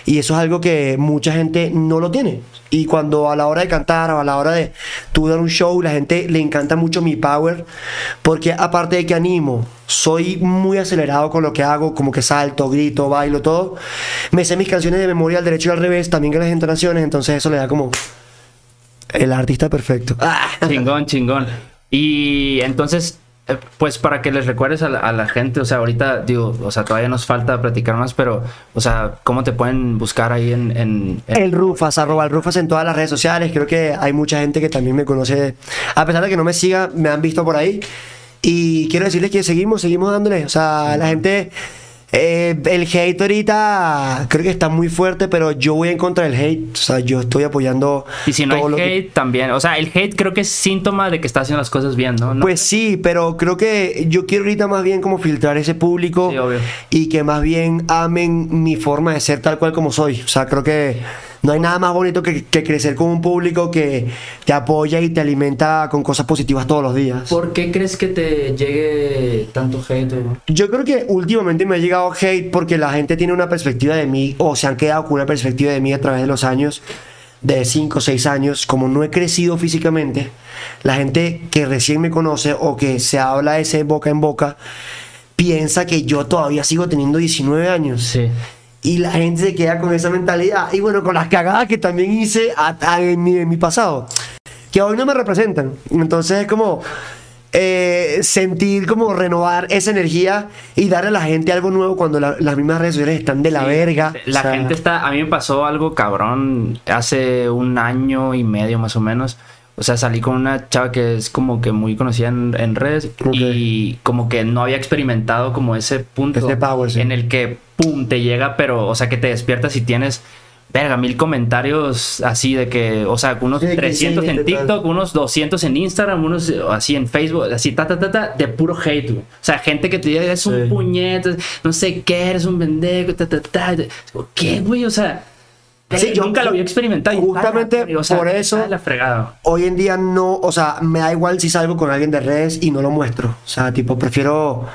Speaker 2: Y eso es algo que mucha gente no lo tiene. Y cuando a la hora de cantar o a la hora de tú dar un show, la gente le encanta mucho mi power, porque aparte de que animo, soy muy acelerado con lo que hago, como que salto, grito, bailo, todo. Me sé mis canciones de memoria al derecho y al revés, también que las entonaciones, entonces eso le da como el artista perfecto.
Speaker 1: Chingón, chingón. Y entonces, pues para que les recuerdes a la, gente, o sea, ahorita digo, o sea, todavía nos falta platicar más, pero, o sea, ¿cómo te pueden buscar ahí en... en- en-
Speaker 2: El Rufas, arroba el Rufas en todas las redes sociales. Creo que hay mucha gente que también me conoce. A pesar de que no me siga, me han visto por ahí. Y quiero decirles que seguimos, seguimos dándole. O sea, la gente. Eh, el hate ahorita creo que está muy fuerte, pero yo voy en contra del hate. O sea, yo estoy apoyando.
Speaker 1: y si no hay
Speaker 2: que-
Speaker 1: hate, también. O sea, el hate creo que es síntoma de que estás haciendo las cosas bien, ¿no? ¿No?
Speaker 2: Pues sí, pero creo que yo quiero ahorita más bien como filtrar ese público
Speaker 1: Sí,
Speaker 2: y que más bien amen mi forma de ser tal cual como soy. O sea, creo que no hay nada más bonito que, que crecer con un público que te apoya y te alimenta con cosas positivas todos los días.
Speaker 1: ¿Por qué crees que te llegue tanto hate?
Speaker 2: Yo creo que últimamente me ha llegado hate porque la gente tiene una perspectiva de mí o se han quedado con una perspectiva de mí a través de los años, de 5 o 6 años. Como no he crecido físicamente, la gente que recién me conoce o que se habla ese boca en boca piensa que yo todavía sigo teniendo 19 años.
Speaker 1: Sí.
Speaker 2: Y la gente se queda con esa mentalidad. Y bueno, con las cagadas que también hice a- a- en, mi, en mi pasado. Que hoy no me representan. Entonces es como eh, sentir como renovar esa energía y darle a la gente algo nuevo cuando la- las mismas redes sociales están de la
Speaker 1: Sí,
Speaker 2: verga.
Speaker 1: La
Speaker 2: O sea,
Speaker 1: gente está. A mí me pasó algo cabrón hace un año y medio más o menos. O sea, salí con una chava que es como que muy conocida en, en redes y como que no había experimentado como ese punto
Speaker 2: Ese power, sí.
Speaker 1: en el que pum te llega, pero o sea que te despiertas y tienes verga mil comentarios así de que, o sea, unos
Speaker 2: Sí, que
Speaker 1: 300
Speaker 2: sí,
Speaker 1: en. TikTok, unos 200 en Instagram, unos así en Facebook, así ta ta ta ta de puro hate, güey. O sea, gente que te dice es un puñete, no sé qué, eres un pendejo, ta ta ta. ¿Qué, güey? O sea,
Speaker 2: Sí, yo-
Speaker 1: nunca lo había experimentado. y,
Speaker 2: justamente
Speaker 1: ah, o sea,
Speaker 2: por eso-
Speaker 1: la fregada.
Speaker 2: hoy en día no, o sea, me da igual si salgo con alguien de redes y no lo muestro. O sea, tipo, prefiero,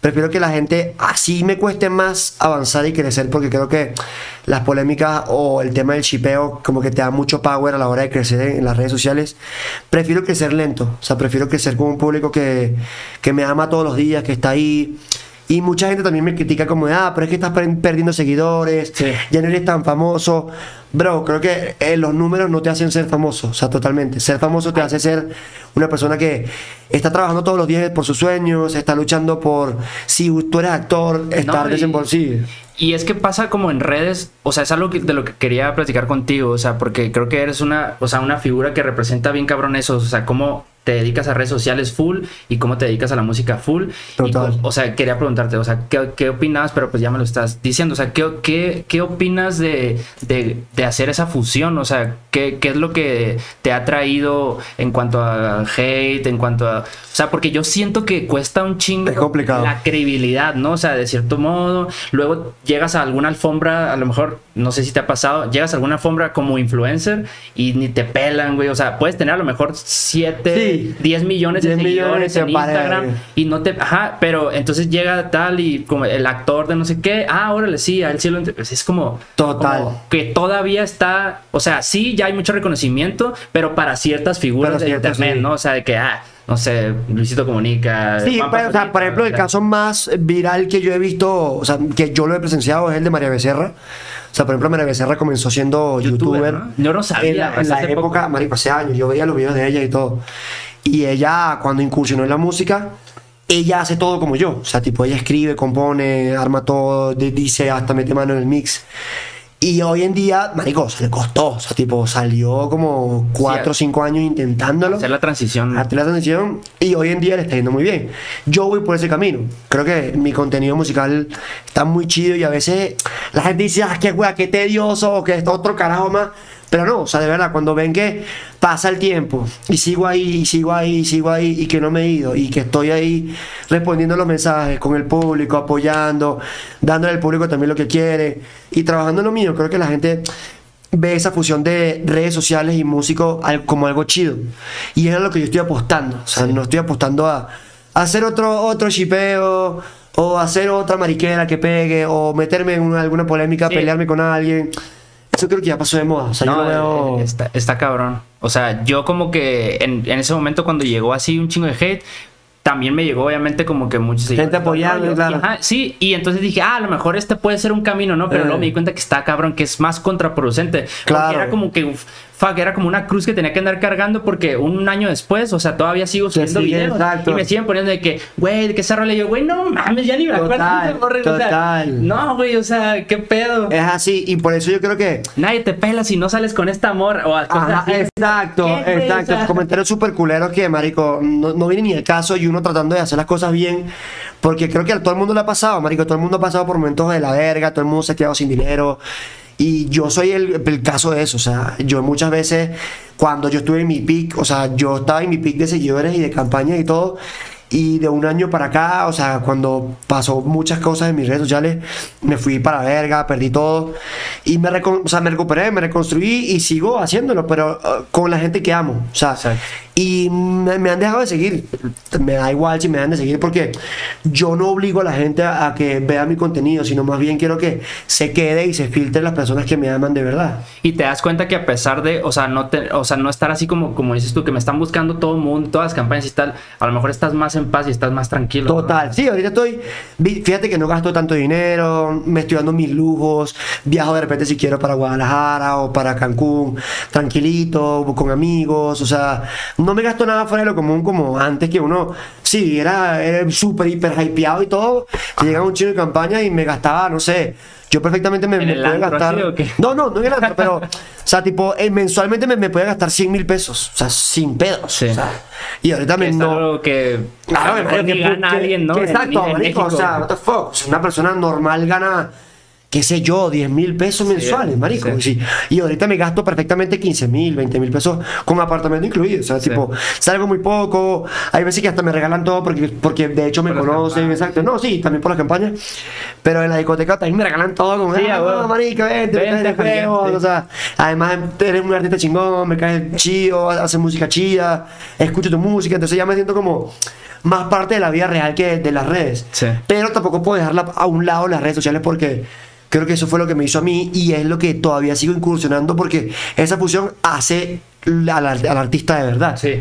Speaker 2: prefiero que la gente así me cueste más avanzar y crecer porque creo que las polémicas o el tema del chipeo como que te da mucho power a la hora de crecer en, en las redes sociales. Prefiero crecer lento, o sea, prefiero crecer con un público que, que me ama todos los días, que está ahí. Y mucha gente también me critica como, de, ah, pero es que estás per- perdiendo seguidores,
Speaker 1: Sí.
Speaker 2: ya no eres tan famoso. Bro, creo que eh, los números no te hacen ser famoso, o sea, totalmente. Ser famoso te hace ser una persona que está trabajando todos los días por sus sueños, está luchando por, si tú eres actor, estar desenvolvido.
Speaker 1: Y es que pasa como en redes, o sea, es algo que- de lo que quería platicar contigo, o sea, porque creo que eres una, o sea, una figura que representa bien cabrón eso, o sea, cómo te dedicas a redes sociales full y cómo te dedicas a la música full. Y
Speaker 2: Total.
Speaker 1: co- o sea, quería preguntarte, o sea, ¿qué, qué opinas? Pero pues ya me lo estás diciendo, o sea, ¿qué, qué, qué opinas de, de, de hacer esa fusión? O sea, ¿qué, ¿qué es lo que te ha traído en cuanto a hate, en cuanto a... O sea, porque yo siento que cuesta un chingo
Speaker 2: Es complicado.
Speaker 1: la credibilidad, ¿no? O sea, de cierto modo, luego llegas a alguna alfombra, a lo mejor, no sé si te ha pasado, llegas a alguna alfombra como influencer y ni te pelan, güey. O sea, puedes tener a lo mejor 7,
Speaker 2: Sí.
Speaker 1: 10 millones de
Speaker 2: 10 millones
Speaker 1: seguidores
Speaker 2: de
Speaker 1: en. Instagram y no te... Ajá, pero entonces llega tal y como el actor de no sé qué, ah, órale, sí, a él sí lo... ent- pues es como...
Speaker 2: Total.
Speaker 1: como que todavía está, o sea, sí, ya hay mucho reconocimiento, pero para ciertas figuras de internet,
Speaker 2: sí.
Speaker 1: ¿no? O sea, de que, ah, no sé, Luisito Comunica.
Speaker 2: Sí, pues, o sea, por ejemplo, el caso más viral que yo he visto, o sea, que yo lo he presenciado es el de María Becerra. O sea, por ejemplo, María Becerra comenzó siendo
Speaker 1: Youtuber. ¿no? Yo no sabía,
Speaker 2: En la, en época,
Speaker 1: poco.
Speaker 2: marico, hace años, yo veía los videos de ella y todo. Y ella, cuando incursionó en la música, ella hace todo como yo. O sea, tipo, ella escribe, compone, arma todo, di- dice, hasta mete mano en el mix. Y hoy en día, marico, se le costó. O sea, tipo, salió como cuatro o cinco años intentándolo
Speaker 1: Hacer la transición.
Speaker 2: hacer la transición y hoy en día le está yendo muy bien. Yo voy por ese camino. Creo que mi contenido musical está muy chido y a veces la gente dice, ah, qué wea, qué tedioso o que es otro carajo más. Pero no, o sea, de verdad, cuando ven que pasa el tiempo y sigo ahí, y sigo ahí, y sigo ahí y que no me he ido y que estoy ahí respondiendo los mensajes con el público, apoyando, dándole al público también lo que quiere y trabajando en lo mío, creo que la gente ve esa fusión de redes sociales y músico como algo chido. Y es a lo que yo estoy apostando. O sea, no estoy apostando a, a hacer otro, otro shipeo o hacer otra mariquera que pegue o meterme en una- alguna polémica,
Speaker 1: Sí.
Speaker 2: pelearme con alguien. Eso creo que ya pasó de moda. O sea, yo
Speaker 1: No,
Speaker 2: no veo...
Speaker 1: eh, está, está cabrón. O sea, yo como que en, en ese momento cuando llegó así un chingo de hate, también me llegó obviamente como que muchos seguidores,
Speaker 2: apoyando, claro.
Speaker 1: ajá, sí, y entonces dije, ah, a lo mejor este puede ser un camino, ¿no? Pero
Speaker 2: Eh.
Speaker 1: luego me di cuenta que está cabrón, que es más contraproducente.
Speaker 2: Claro.
Speaker 1: Porque era como que, uf, fuck, era como una cruz que tenía que andar cargando porque un año después, o sea, todavía sigo subiendo videos.
Speaker 2: exacto.
Speaker 1: Y me siguen poniendo de que, güey, ¿de qué se rola? Yo, güey, no mames, ya ni me acuerdo.
Speaker 2: Total,
Speaker 1: de ese morro", o sea,
Speaker 2: total.
Speaker 1: no, güey, o sea, qué pedo.
Speaker 2: Es así, y por eso yo creo que...
Speaker 1: Nadie te pela si no sales con esta amor o cosas
Speaker 2: Ajá,
Speaker 1: así.
Speaker 2: exacto, exacto.
Speaker 1: O sea,
Speaker 2: Comentarios súper culeros que, marico, no, no viene ni el caso y uno tratando de hacer las cosas bien. Porque creo que a todo el mundo le ha pasado, marico. Todo el mundo ha pasado por momentos de la verga, todo el mundo se ha quedado sin dinero. Y yo soy el, el caso de eso. O sea, yo muchas veces, cuando yo estuve en mi pick, o sea, yo estaba en mi pick de seguidores y de campañas y todo. Y de un año para acá, o sea, cuando pasó muchas cosas en mis redes sociales, me fui para verga, perdí todo. Y me, o me recuperé, me reconstruí y sigo haciéndolo, pero uh, con la gente que amo. O sea,
Speaker 1: Exacto.
Speaker 2: Y me, me han dejado de seguir. Me da igual si me dejan de seguir porque yo no obligo a la gente a, a que vea mi contenido, sino más bien quiero que se quede y se filtre las personas que me aman de verdad.
Speaker 1: Y te das cuenta que a pesar de, o sea, no te, o sea, no estar así como, como dices tú, que me están buscando todo el mundo, todas las campañas y tal, a lo mejor estás más en paz y estás más tranquilo. ¿no?
Speaker 2: Total, sí, ahorita estoy, fíjate que no gasto tanto dinero, me estoy dando mis lujos, viajo de repente si quiero para Guadalajara o para Cancún, tranquilito, con amigos, o sea, no me gasto nada fuera de lo común como antes que uno, sí, era, era súper, hiper hypeado y todo, llegaba un chino de campaña y me gastaba, no sé, yo perfectamente me,
Speaker 1: ¿En
Speaker 2: me puedo gastar, [LAUGHS] no, no, no en el antro, pero, o sea, tipo, eh, mensualmente me, me puede gastar 100 mil pesos, o sea, sin pedos,
Speaker 1: Sí.
Speaker 2: o sea, y ahorita
Speaker 1: Que
Speaker 2: me
Speaker 1: es
Speaker 2: no...
Speaker 1: algo que
Speaker 2: Claro, que- que-
Speaker 1: gana
Speaker 2: que-
Speaker 1: alguien, ¿no?
Speaker 2: exacto, marico, o sea, what the fuck. O sea, una persona normal gana, qué sé yo, 10 mil pesos mensuales, marico.
Speaker 1: sí.
Speaker 2: sí. Y ahorita me gasto perfectamente 15 mil, 20 mil pesos con apartamento incluido. O sea, tipo, salgo muy poco. Hay veces que hasta me regalan todo porque, porque de hecho me
Speaker 1: Por
Speaker 2: conocen, exacto. No, sí, también por las campañas. Pero en la discoteca también me regalan todo. Como,
Speaker 1: Sí,
Speaker 2: ah, no, marico, vente,
Speaker 1: Vente,
Speaker 2: vente,
Speaker 1: Julián,
Speaker 2: juegos",
Speaker 1: sí.
Speaker 2: O sea, además eres un artista chingón, me caes chido, haces música chida, escucho tu música. Entonces ya me siento como más parte de la vida real que de las redes. Pero tampoco puedo dejarla a un lado las redes sociales porque creo que eso fue lo que me hizo a mí y es lo que todavía sigo incursionando porque esa fusión hace al, al artista de verdad.
Speaker 1: Sí.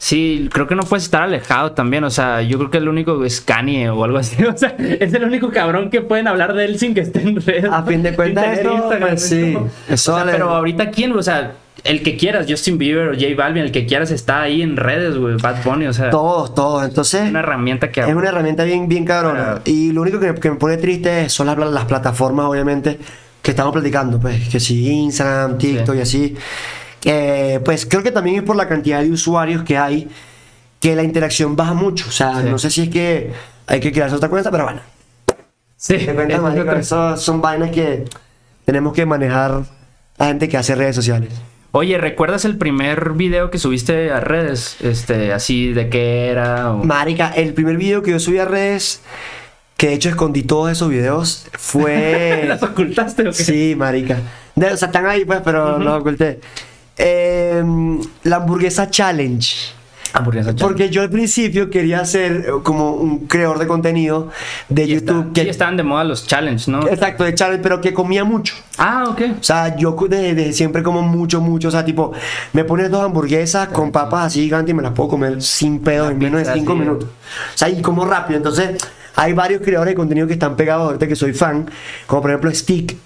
Speaker 1: Sí, creo que no puedes estar alejado también. O sea, yo creo que el único es Kanye o algo así. [LAUGHS] O sea, es el único cabrón que pueden hablar de él sin que esté en redes.
Speaker 2: A fin de cuentas,
Speaker 1: Instagram,
Speaker 2: pues,
Speaker 1: es
Speaker 2: sí. Eso
Speaker 1: o sea,
Speaker 2: le-
Speaker 1: pero ahorita, ¿quién? O sea, el que quieras, Justin Bieber o J Balvin, el que quieras está ahí en redes, güey. Bad Bunny, o sea,
Speaker 2: Todos, todos. Entonces,
Speaker 1: es una herramienta que.
Speaker 2: es una herramienta bien, bien cabrona. Y lo único que, que me pone triste son las, las plataformas, obviamente, que estamos platicando. Pues que si Instagram, TikTok
Speaker 1: Sí.
Speaker 2: y así. Que, pues creo que también es por la cantidad de usuarios que hay que la interacción baja mucho. O sea,
Speaker 1: Sí.
Speaker 2: no sé si es que hay que crearse otra cuenta, pero bueno.
Speaker 1: Sí,
Speaker 2: Te cuentas, marico, eso son vainas que tenemos que manejar a gente que hace redes sociales.
Speaker 1: Oye, ¿recuerdas el primer video que subiste a redes? Este, así de qué era. o-
Speaker 2: Marica, el primer video que yo subí a redes, que de hecho escondí todos esos videos, fue... [LAUGHS]
Speaker 1: ¿Las ocultaste o qué?
Speaker 2: sí, marica. De- o sea, están ahí pues, pero los oculté. Em, la hamburguesa challenge. Porque yo al principio quería ser eh, como un creador de contenido de
Speaker 1: Y está-
Speaker 2: YouTube.
Speaker 1: sí,
Speaker 2: que,
Speaker 1: estaban de moda los challenge, ¿no?
Speaker 2: Exacto, de challenge, pero que comía mucho.
Speaker 1: Ah, ok.
Speaker 2: O sea, yo de, de siempre como mucho, mucho. O sea, tipo, me pones dos hamburguesas con papas así gigantes y me las puedo comer sin pedo en menos de cinco
Speaker 1: sí.
Speaker 2: minutos. O sea, y como rápido. Entonces, hay varios creadores de contenido que están pegados ahorita que soy fan. Como por ejemplo Stick,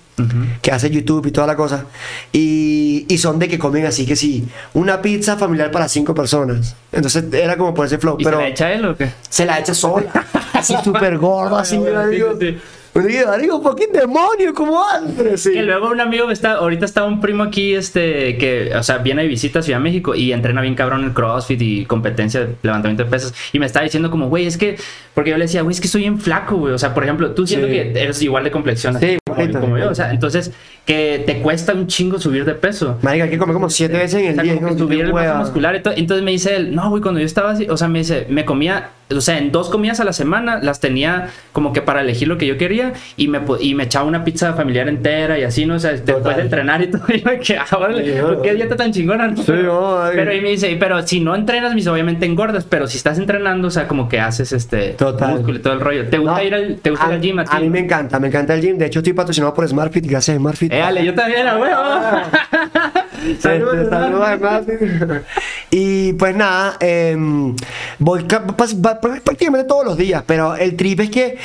Speaker 2: que hace YouTube y toda la cosa. Y, y son de que comen así que sí, una pizza familiar para cinco personas. Entonces, era como por ese flow.
Speaker 1: ¿Y
Speaker 2: pero
Speaker 1: se la echa él o qué?
Speaker 2: se la echa sola. [LAUGHS] así súper gordo, así.
Speaker 1: bueno, sí,
Speaker 2: digo, yo digo, digo, fucking demonio, ¿cómo andas? Sí.
Speaker 1: Que luego un amigo está, ahorita está un primo aquí, este, que, o sea, viene de visita a Ciudad de México y entrena bien cabrón el CrossFit y competencia de levantamiento de pesas. Y me estaba diciendo como, güey, es que, porque yo le decía, güey, es que soy bien flaco, güey. O sea, por ejemplo, tú siento
Speaker 2: Sí.
Speaker 1: que eres igual de complexión
Speaker 2: Sí,
Speaker 1: como, yo. O sea, entonces, que te cuesta un chingo subir de peso.
Speaker 2: Marica, hay que comer como siete veces en
Speaker 1: O
Speaker 2: el
Speaker 1: sea,
Speaker 2: día.
Speaker 1: como que subir el masa
Speaker 2: hueva.
Speaker 1: muscular. Ento- Entonces me dice él, no, güey, cuando yo estaba así, o sea, me dice, me comía, o sea, en dos comidas a la semana las tenía como que para elegir lo que yo quería y me, y me echaba una pizza familiar entera y así, ¿no? O sea, después
Speaker 2: Total.
Speaker 1: de entrenar y todo, [LAUGHS] y me quedaba, órale,
Speaker 2: Sí,
Speaker 1: pues, qué dieta tan chingona, ¿no?
Speaker 2: Sí.
Speaker 1: Pero y me dice, pero si no entrenas, dice, obviamente engordas, pero si estás entrenando, o sea, como que haces este
Speaker 2: Total.
Speaker 1: músculo y todo el rollo. ¿Te gusta
Speaker 2: No,
Speaker 1: ir al, te gusta ir al gym a?
Speaker 2: A mí me encanta, me encanta el gym. De hecho, estoy patrocinado por SmartFit. Gracias, SmartFit.
Speaker 1: Eh, dale, yo también, a huevo. [LAUGHS] Saludos,
Speaker 2: Este, saludos a SmartFit. [LAUGHS] y pues nada, em, voy prácticamente todos los días, pero el trip es que,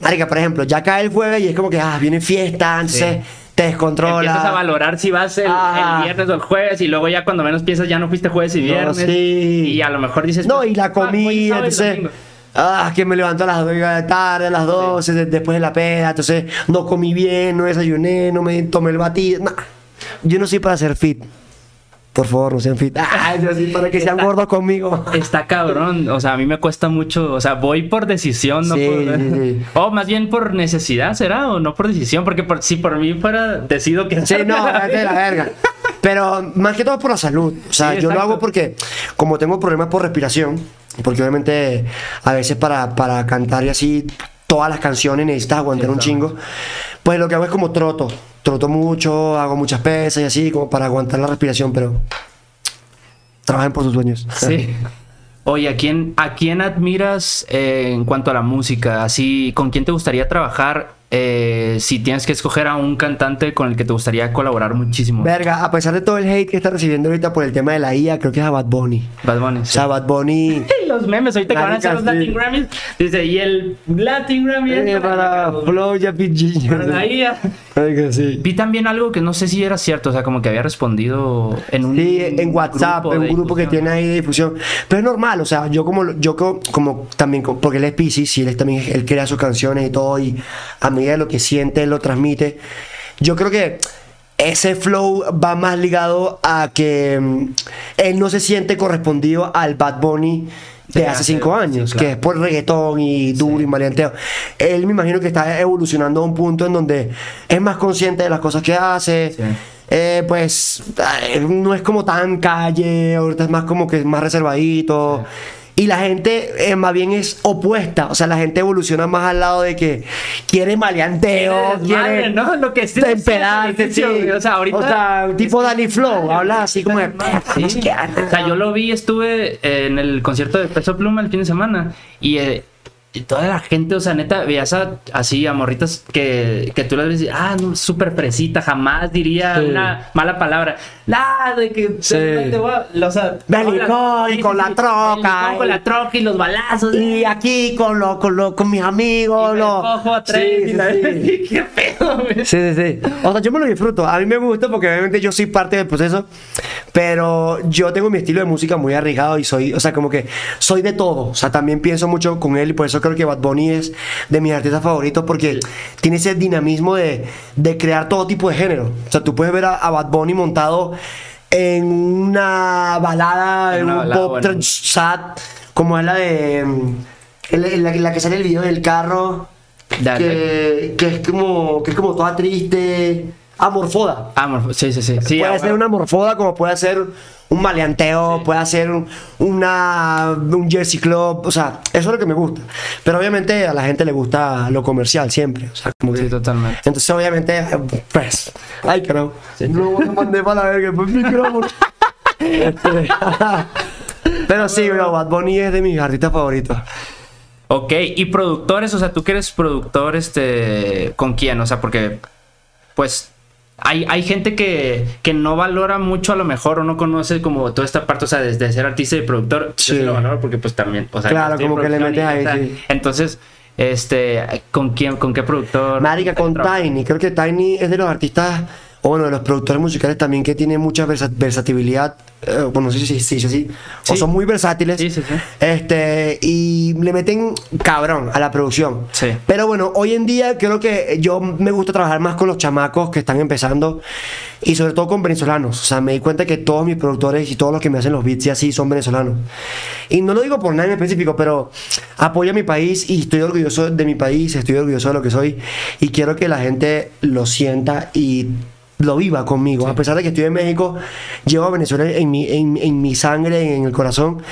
Speaker 2: marica, por ejemplo, ya cae el jueves y es como que, ah, viene fiesta, entonces te descontrola.
Speaker 1: Empiezas a valorar si vas el,
Speaker 2: Ah.
Speaker 1: el viernes o el jueves y luego ya cuando menos piensas ya no fuiste jueves y
Speaker 2: No,
Speaker 1: viernes.
Speaker 2: sí.
Speaker 1: Y a lo mejor dices...
Speaker 2: No,
Speaker 1: pues,
Speaker 2: y la
Speaker 1: ah,
Speaker 2: comida,
Speaker 1: y
Speaker 2: entonces. Ah, que me levanto a las 2 de la tarde, a las 12, de- después de la peda, entonces no comí bien, no desayuné, no me tomé el batido. nah. Yo no soy para ser fit. Por favor, no sean fit. [LAUGHS] Yo sí para que sean
Speaker 1: Está-
Speaker 2: gordos conmigo.
Speaker 1: Está cabrón, o sea, a mí me cuesta mucho, o sea, voy por decisión, no
Speaker 2: Sí,
Speaker 1: por...
Speaker 2: sí, sí. [LAUGHS]
Speaker 1: O más bien por necesidad, ¿será? O no por decisión, porque por, si por mí fuera, decido que...
Speaker 2: Sí, no, de la verga. Pero más que todo por la salud. O sea, yo lo hago porque, como tengo problemas por respiración, porque obviamente a veces para, para cantar y así todas las canciones necesitas aguantar un chingo, pues lo que hago es como troto. Troto mucho, hago muchas pesas y así, como para aguantar la respiración, pero trabajen por sus sueños. [LAUGHS]
Speaker 1: Sí. Oye, ¿a quién, ¿a quién admiras eh, en cuanto a la música? Así, ¿con quién te gustaría trabajar eh, si tienes que escoger a un cantante con el que te gustaría colaborar muchísimo?
Speaker 2: Verga, a pesar de todo el hate que está recibiendo ahorita por el tema de la IA, creo que es a Bad Bunny.
Speaker 1: Bad Bunny.
Speaker 2: O sea, Bad Bunny. [LAUGHS]
Speaker 1: Los memes, ahorita que van a hacer los Latin. Grammys, dice, y el Latin Grammy es
Speaker 2: eh, para Flow ya
Speaker 1: para la IA.
Speaker 2: Marica, sí.
Speaker 1: Vi también algo que no sé si era cierto, o sea, como que había respondido en un
Speaker 2: Sí, en WhatsApp,
Speaker 1: grupo
Speaker 2: en un grupo que tiene ahí de difusión. Pero es normal, o sea, yo como, yo co- como, también, porque él es Pisces y él es también, él crea sus canciones y todo, y a medida de lo que siente, él lo transmite. Yo creo que ese flow va más ligado a que mm, él no se siente correspondido al Bad Bunny de
Speaker 1: Sí,
Speaker 2: hace cinco
Speaker 1: sí,
Speaker 2: años,
Speaker 1: claro.
Speaker 2: que es por reggaetón y duro y maleanteo. Él me imagino que está evolucionando a un punto en donde es más consciente de las cosas que hace. Eh, pues eh, no es como tan calle, ahorita es más como que más reservadito. Y la gente eh, más bien es opuesta, o sea, la gente evoluciona más al lado de que quiere maleanteo, quiere
Speaker 1: ¿no? Lo que sí
Speaker 2: temperarse, sí.
Speaker 1: O sea, ahorita...
Speaker 2: O sea, tipo Danny Flow, habla así como de...
Speaker 1: Sí.
Speaker 2: no sé qué.
Speaker 1: O sea, yo lo vi, estuve en el concierto de Peso Pluma el fin de semana y, eh, y toda la gente, o sea, neta, veías a- así a morritas que, que tú les ves y, ah, no, súper fresita, jamás diría
Speaker 2: Sí.
Speaker 1: una mala palabra. Nada de que
Speaker 2: Sí.
Speaker 1: te voy a- o sea,
Speaker 2: con la troca,
Speaker 1: con la troca y los balazos.
Speaker 2: Y aquí con, lo, con, lo, con mis amigos,
Speaker 1: y
Speaker 2: lo-
Speaker 1: cojo a tres [LAUGHS]
Speaker 2: Sí,
Speaker 1: qué pedo, güey.
Speaker 2: Sí, sí, sí. O sea, yo me lo disfruto. A mí me gusta porque obviamente yo soy parte del proceso. Pero yo tengo mi estilo de música muy arriesgado y soy, o sea, como que soy de todo. O sea, también pienso mucho con él y por eso creo que Bad Bunny es de mis artistas favoritos porque tiene ese dinamismo de, de crear todo tipo de género. O sea, tú puedes ver a, a Bad Bunny montado en una balada,
Speaker 1: En una
Speaker 2: un pop
Speaker 1: bueno.
Speaker 2: sad, como es la de. mm, en la, en que sale el video del carro que, que es como que es como toda triste amorfoda
Speaker 1: morfo- sí, sí, sí. sí
Speaker 2: puede
Speaker 1: ah,
Speaker 2: ser una morfoda como puede ser un maleanteo puede ser un, una un jersey club o sea eso es lo que me gusta pero obviamente a la gente le gusta lo comercial siempre o sea como que
Speaker 1: Sí, totalmente.
Speaker 2: entonces obviamente pues ay creo no lo mandé para la verga pues micrófono Este, [LAUGHS] Pero sí, bro, Bad Bunny es de mis artistas favoritos.
Speaker 1: Ok, y productores, o sea, tú que eres productor, este, ¿con quién? O sea, porque, pues, hay, hay gente que, que no valora mucho a lo mejor o no conoce como toda esta parte, o sea, desde ser artista y productor, yo sí lo valoro porque pues también, o sea,
Speaker 2: Claro, como que le metes ahí, sí.
Speaker 1: Entonces, este, ¿con quién, con qué productor?
Speaker 2: Marica, con Tiny. Creo que Tiny es de los artistas, o bueno, de los productores musicales también que tiene mucha versa- versatilidad. eh, bueno, no sé si se dice así. O son muy versátiles.
Speaker 1: Sí, sí, sí.
Speaker 2: Este, y le meten cabrón a la producción.
Speaker 1: Sí.
Speaker 2: Pero bueno, hoy en día creo que yo me gusta trabajar más con los chamacos que están empezando y sobre todo con venezolanos. O sea, me di cuenta que todos mis productores y todos los que me hacen los beats y así son venezolanos. Y no lo digo por nada en específico, pero apoyo a mi país y estoy orgulloso de mi país, estoy orgulloso de lo que soy y quiero que la gente lo sienta y lo viva conmigo. A pesar de que estoy en México, llevo a Venezuela en mi, en, en mi sangre, en el corazón.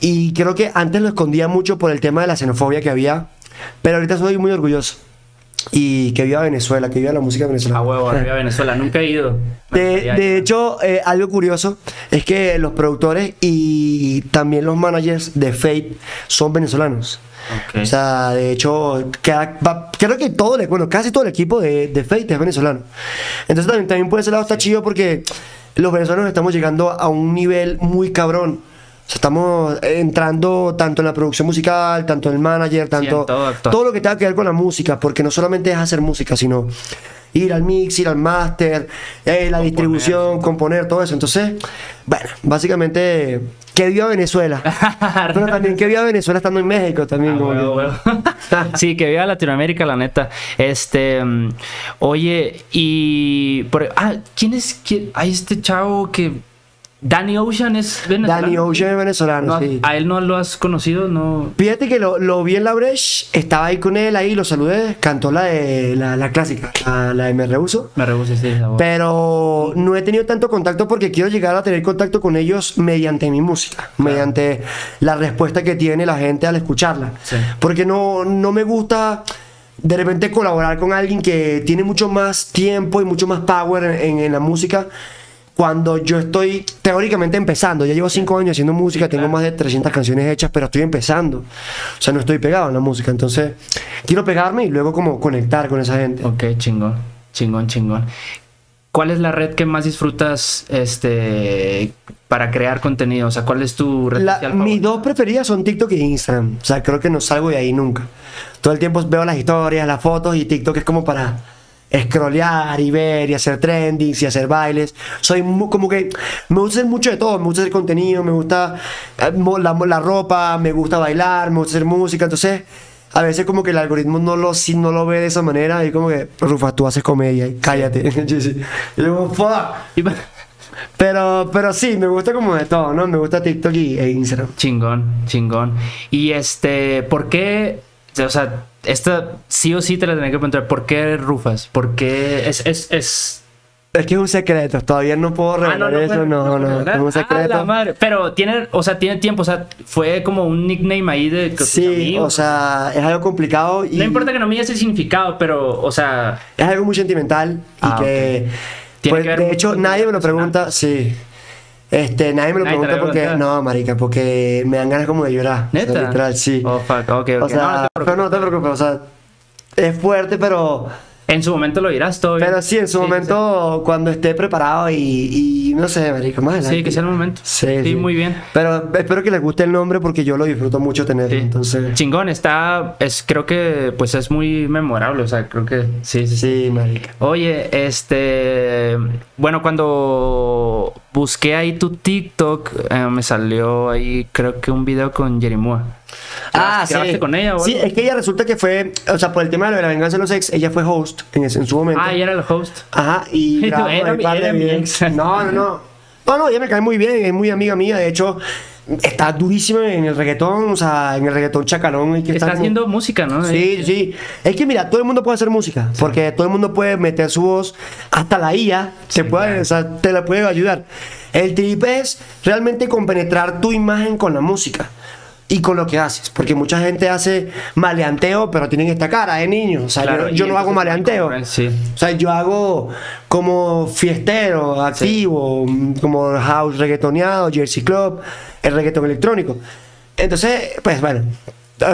Speaker 2: Y creo que antes lo escondía mucho por el tema de la xenofobia que había, pero ahorita soy muy orgulloso. Y que viva Venezuela, que viva la música venezolana.
Speaker 1: A huevo, arriba Venezuela, nunca he ido.
Speaker 2: De, de hecho, eh, algo curioso es que los productores y también los managers de Fate son venezolanos. O sea, de hecho, cada- va- creo que todo, el- bueno, casi todo el equipo de, de Fate es venezolano. Entonces también, también por ese lado está chido porque los venezolanos estamos llegando a un nivel muy cabrón. Sea, estamos entrando tanto en la producción musical, tanto en el manager, tanto
Speaker 1: todo, todo.
Speaker 2: todo lo que tenga que ver con la música, porque no solamente es hacer música, sino ir al mix, ir al máster, eh, la distribución, componer, todo eso. Entonces, bueno, básicamente, que viva Venezuela. [LAUGHS] Pero también que viva Venezuela estando en México también.
Speaker 1: Ah,
Speaker 2: como que- [LAUGHS]
Speaker 1: sí, que viva Latinoamérica, la neta. Este, mm, oye, y por, ah, ¿quién es? Quién? Hay este chavo que Danny Ocean es venezolano.
Speaker 2: Danny Ocean es venezolano,
Speaker 1: No,
Speaker 2: sí.
Speaker 1: A él no lo has conocido, no.
Speaker 2: Fíjate que lo, lo vi en la Breche, estaba ahí con él, ahí lo saludé, cantó la de la, la clásica, la, la de Me Rehuso.
Speaker 1: Me rehusé, sí, esa voz.
Speaker 2: Pero no he tenido tanto contacto porque quiero llegar a tener contacto con ellos mediante mi música, mediante la respuesta que tiene la gente al escucharla.
Speaker 1: Sí.
Speaker 2: Porque no, no me gusta de repente colaborar con alguien que tiene mucho más tiempo y mucho más power en, en- en la música. Cuando yo estoy teóricamente empezando, ya llevo cinco años haciendo música, tengo más de 300 canciones hechas, pero estoy empezando. O sea, no estoy pegado en la música. Entonces, quiero pegarme y luego como conectar con esa gente.
Speaker 1: Ok, chingón, chingón, chingón. ¿Cuál es la red que más disfrutas este, para crear contenido? O sea, ¿cuál es tu red
Speaker 2: La-
Speaker 1: social
Speaker 2: mis dos preferidas son TikTok e Instagram. O sea, creo que no salgo de ahí nunca. Todo el tiempo veo las historias, las fotos y TikTok es como para scrollear y ver y hacer trendings y hacer bailes. Soy mu- como que me gusta hacer mucho de todo. Me gusta hacer contenido, me gusta eh, la, la ropa, me gusta bailar, me gusta hacer música. Entonces, a veces como que el algoritmo no lo, si no lo ve de esa manera y como que, Rufa, tú haces comedia y cállate. [LAUGHS] Y yo, fuck. Pero, pero sí, me gusta como de todo, ¿no? Me gusta TikTok y, e Instagram.
Speaker 1: Chingón, chingón. Y este, ¿por qué? O sea, esta sí o sí te la tenía que preguntar. ¿Por qué rufas? ¿Por qué es, es, es...
Speaker 2: Es que es un secreto, todavía no puedo
Speaker 1: Ah,
Speaker 2: revelar eso,
Speaker 1: puede-
Speaker 2: no, no,
Speaker 1: ¿verdad?
Speaker 2: es un
Speaker 1: Ah,
Speaker 2: secreto.
Speaker 1: la madre. Pero tiene, o sea, tiene tiempo, o sea, fue como un nickname ahí de
Speaker 2: sí, o sea, es algo complicado y
Speaker 1: No importa que no me digas el significado, pero, o sea,
Speaker 2: es algo muy sentimental y
Speaker 1: Ah,
Speaker 2: que,
Speaker 1: Tiene
Speaker 2: pues,
Speaker 1: que
Speaker 2: de hecho, nadie me lo pregunta, sí. Este, nadie me lo pregunta porque, no, marica, porque me dan ganas como de llorar. O sea,
Speaker 1: neta.
Speaker 2: literal, sí.
Speaker 1: Oh, fuck, ok, ok.
Speaker 2: o sea,
Speaker 1: no, no te
Speaker 2: pero no te preocupes, o sea, es fuerte, pero,
Speaker 1: En su momento lo dirás todo bien.
Speaker 2: pero sí, en su momento, cuando esté preparado y, y no sé, marica, más
Speaker 1: Sí,
Speaker 2: adelante.
Speaker 1: que sea el momento.
Speaker 2: Sí,
Speaker 1: Sí,
Speaker 2: sí.
Speaker 1: muy bien.
Speaker 2: Pero espero que les guste el nombre porque yo lo disfruto mucho tenerlo,
Speaker 1: Sí.
Speaker 2: entonces...
Speaker 1: Chingón, está, es, creo que, pues es muy memorable, o sea, creo que, sí, sí, sí.
Speaker 2: Sí, marica.
Speaker 1: Oye, este, bueno, cuando busqué ahí tu TikTok, eh, me salió ahí, creo que un video con Jerimoa.
Speaker 2: Ah,
Speaker 1: ¿Grabaste
Speaker 2: sí.
Speaker 1: con ella
Speaker 2: Sí, es que ella resulta que fue, o sea, por el tema de lo de la venganza de los ex, ella fue host en, ese- en su momento.
Speaker 1: Ah, ella era el host.
Speaker 2: Ajá, y [LAUGHS]
Speaker 1: Era
Speaker 2: grabamos ahí
Speaker 1: mi-
Speaker 2: par de
Speaker 1: era mi
Speaker 2: videos.
Speaker 1: ex.
Speaker 2: No, no, no. No, no, ella me cae muy bien, es muy amiga mía, de hecho, está durísima en el reggaetón, o sea, en el reggaetón chacalón. y que
Speaker 1: Está haciendo música, ¿no?
Speaker 2: Sí, sí. Es que mira, todo el mundo puede hacer música, porque todo el mundo puede meter su voz, hasta la IA te, puede, o sea, te la puede ayudar. El trip es realmente compenetrar tu imagen con la música y con lo que haces, porque mucha gente hace maleanteo, pero tienen esta cara de niño. O sea,
Speaker 1: Claro,
Speaker 2: yo, no hago maleanteo.
Speaker 1: hay Sí.
Speaker 2: O sea, yo hago como fiestero, activo, como house reggaetoneado, Jersey Club. el reggaetón electrónico. Entonces, pues bueno,